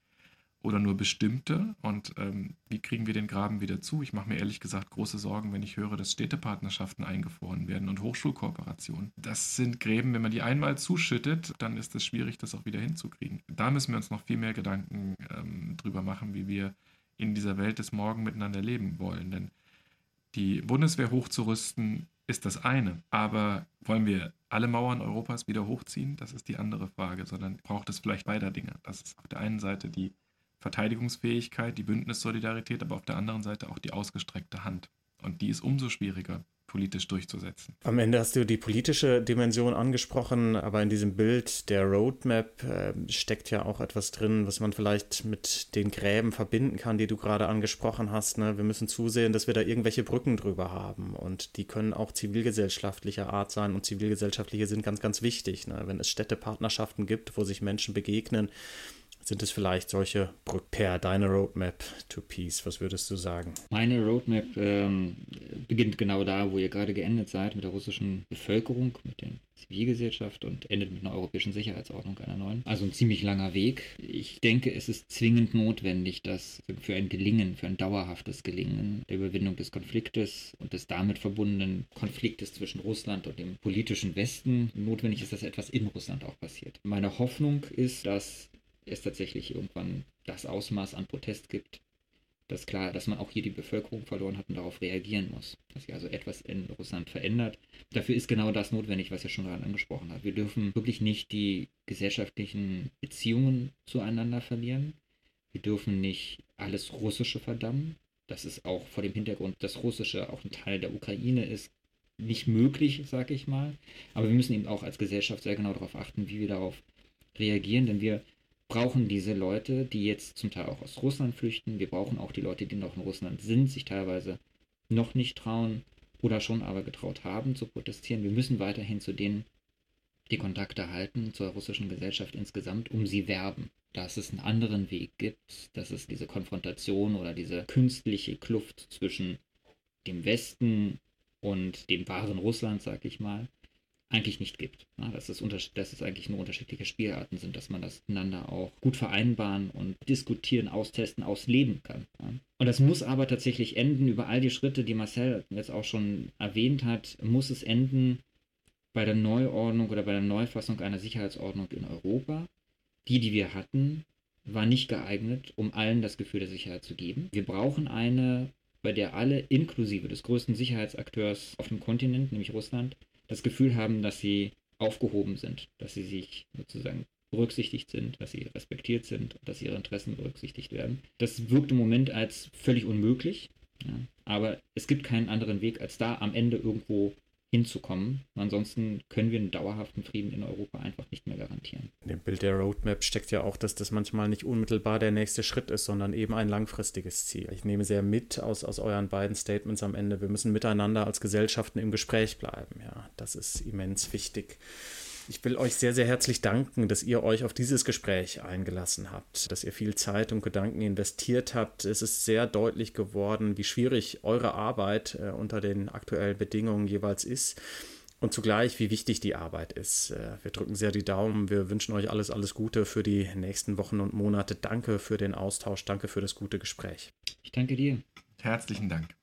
Oder nur bestimmte? Und ähm, wie kriegen wir den Graben wieder zu? Ich mache mir ehrlich gesagt große Sorgen, wenn ich höre, dass Städtepartnerschaften eingefroren werden und Hochschulkooperationen. Das sind Gräben, wenn man die einmal zuschüttet, dann ist es schwierig, das auch wieder hinzukriegen. Da müssen wir uns noch viel mehr Gedanken ähm, drüber machen, wie wir in dieser Welt des Morgen miteinander leben wollen. Denn die Bundeswehr hochzurüsten ist das eine, aber wollen wir alle Mauern Europas wieder hochziehen? Das ist die andere Frage, sondern braucht es vielleicht beider Dinge. Das ist auf der einen Seite die Verteidigungsfähigkeit, die Bündnissolidarität, aber auf der anderen Seite auch die ausgestreckte Hand. Und die ist umso schwieriger, politisch durchzusetzen. Am Ende hast du die politische Dimension angesprochen, aber in diesem Bild der Roadmap äh, steckt ja auch etwas drin, was man vielleicht mit den Gräben verbinden kann, die du gerade angesprochen hast. Ne? Wir müssen zusehen, dass wir da irgendwelche Brücken drüber haben und die können auch zivilgesellschaftlicher Art sein und zivilgesellschaftliche sind ganz, ganz wichtig. Ne? Wenn es Städtepartnerschaften gibt, wo sich Menschen begegnen, Sind es vielleicht solche per deine Roadmap to Peace? Was würdest du sagen? Meine Roadmap ähm, beginnt genau da, wo ihr gerade geendet seid, mit der russischen Bevölkerung, mit der Zivilgesellschaft und endet mit einer europäischen Sicherheitsordnung, einer neuen. Also ein ziemlich langer Weg. Ich denke, es ist zwingend notwendig, dass für ein Gelingen, für ein dauerhaftes Gelingen der Überwindung des Konfliktes und des damit verbundenen Konfliktes zwischen Russland und dem politischen Westen notwendig ist, dass etwas in Russland auch passiert. Meine Hoffnung ist, dass es tatsächlich irgendwann das Ausmaß an Protest gibt, dass klar, dass man auch hier die Bevölkerung verloren hat und darauf reagieren muss. Dass sich also etwas in Russland verändert. Dafür ist genau das notwendig, was ihr schon gerade angesprochen habt. Wir dürfen wirklich nicht die gesellschaftlichen Beziehungen zueinander verlieren. Wir dürfen nicht alles Russische verdammen. Das ist auch vor dem Hintergrund, dass Russische auch ein Teil der Ukraine ist, nicht möglich, sag ich mal. Aber wir müssen eben auch als Gesellschaft sehr genau darauf achten, wie wir darauf reagieren, denn wir brauchen diese Leute, die jetzt zum Teil auch aus Russland flüchten. Wir brauchen auch die Leute, die noch in Russland sind, sich teilweise noch nicht trauen oder schon aber getraut haben zu protestieren. Wir müssen weiterhin zu denen die Kontakte halten, zur russischen Gesellschaft insgesamt, um sie werben. Dass es einen anderen Weg gibt, dass es diese Konfrontation oder diese künstliche Kluft zwischen dem Westen und dem wahren Russland, sag ich mal, eigentlich nicht gibt. Ja, dass, es dass es eigentlich nur unterschiedliche Spielarten sind, dass man das miteinander auch gut vereinbaren und diskutieren, austesten, ausleben kann. Ja. Und das muss aber tatsächlich enden, über all die Schritte, die Marcel jetzt auch schon erwähnt hat, muss es enden bei der Neuordnung oder bei der Neufassung einer Sicherheitsordnung in Europa. Die, die wir hatten, war nicht geeignet, um allen das Gefühl der Sicherheit zu geben. Wir brauchen eine, bei der alle inklusive des größten Sicherheitsakteurs auf dem Kontinent, nämlich Russland, das Gefühl haben, dass sie aufgehoben sind, dass sie sich sozusagen berücksichtigt sind, dass sie respektiert sind, dass ihre Interessen berücksichtigt werden. Das wirkt im Moment als völlig unmöglich, ja, aber es gibt keinen anderen Weg, als da am Ende irgendwo hinzukommen. Ansonsten können wir einen dauerhaften Frieden in Europa einfach nicht mehr garantieren. In dem Bild der Roadmap steckt ja auch, dass das manchmal nicht unmittelbar der nächste Schritt ist, sondern eben ein langfristiges Ziel. Ich nehme sehr mit aus, aus euren beiden Statements am Ende. Wir müssen miteinander als Gesellschaften im Gespräch bleiben. Ja, das ist immens wichtig. Ich will euch sehr, sehr herzlich danken, dass ihr euch auf dieses Gespräch eingelassen habt, dass ihr viel Zeit und Gedanken investiert habt. Es ist sehr deutlich geworden, wie schwierig eure Arbeit äh, unter den aktuellen Bedingungen jeweils ist und zugleich, wie wichtig die Arbeit ist. Äh, wir drücken sehr die Daumen. Wir wünschen euch alles, alles Gute für die nächsten Wochen und Monate. Danke für den Austausch. Danke für das gute Gespräch. Ich danke dir. Herzlichen Dank.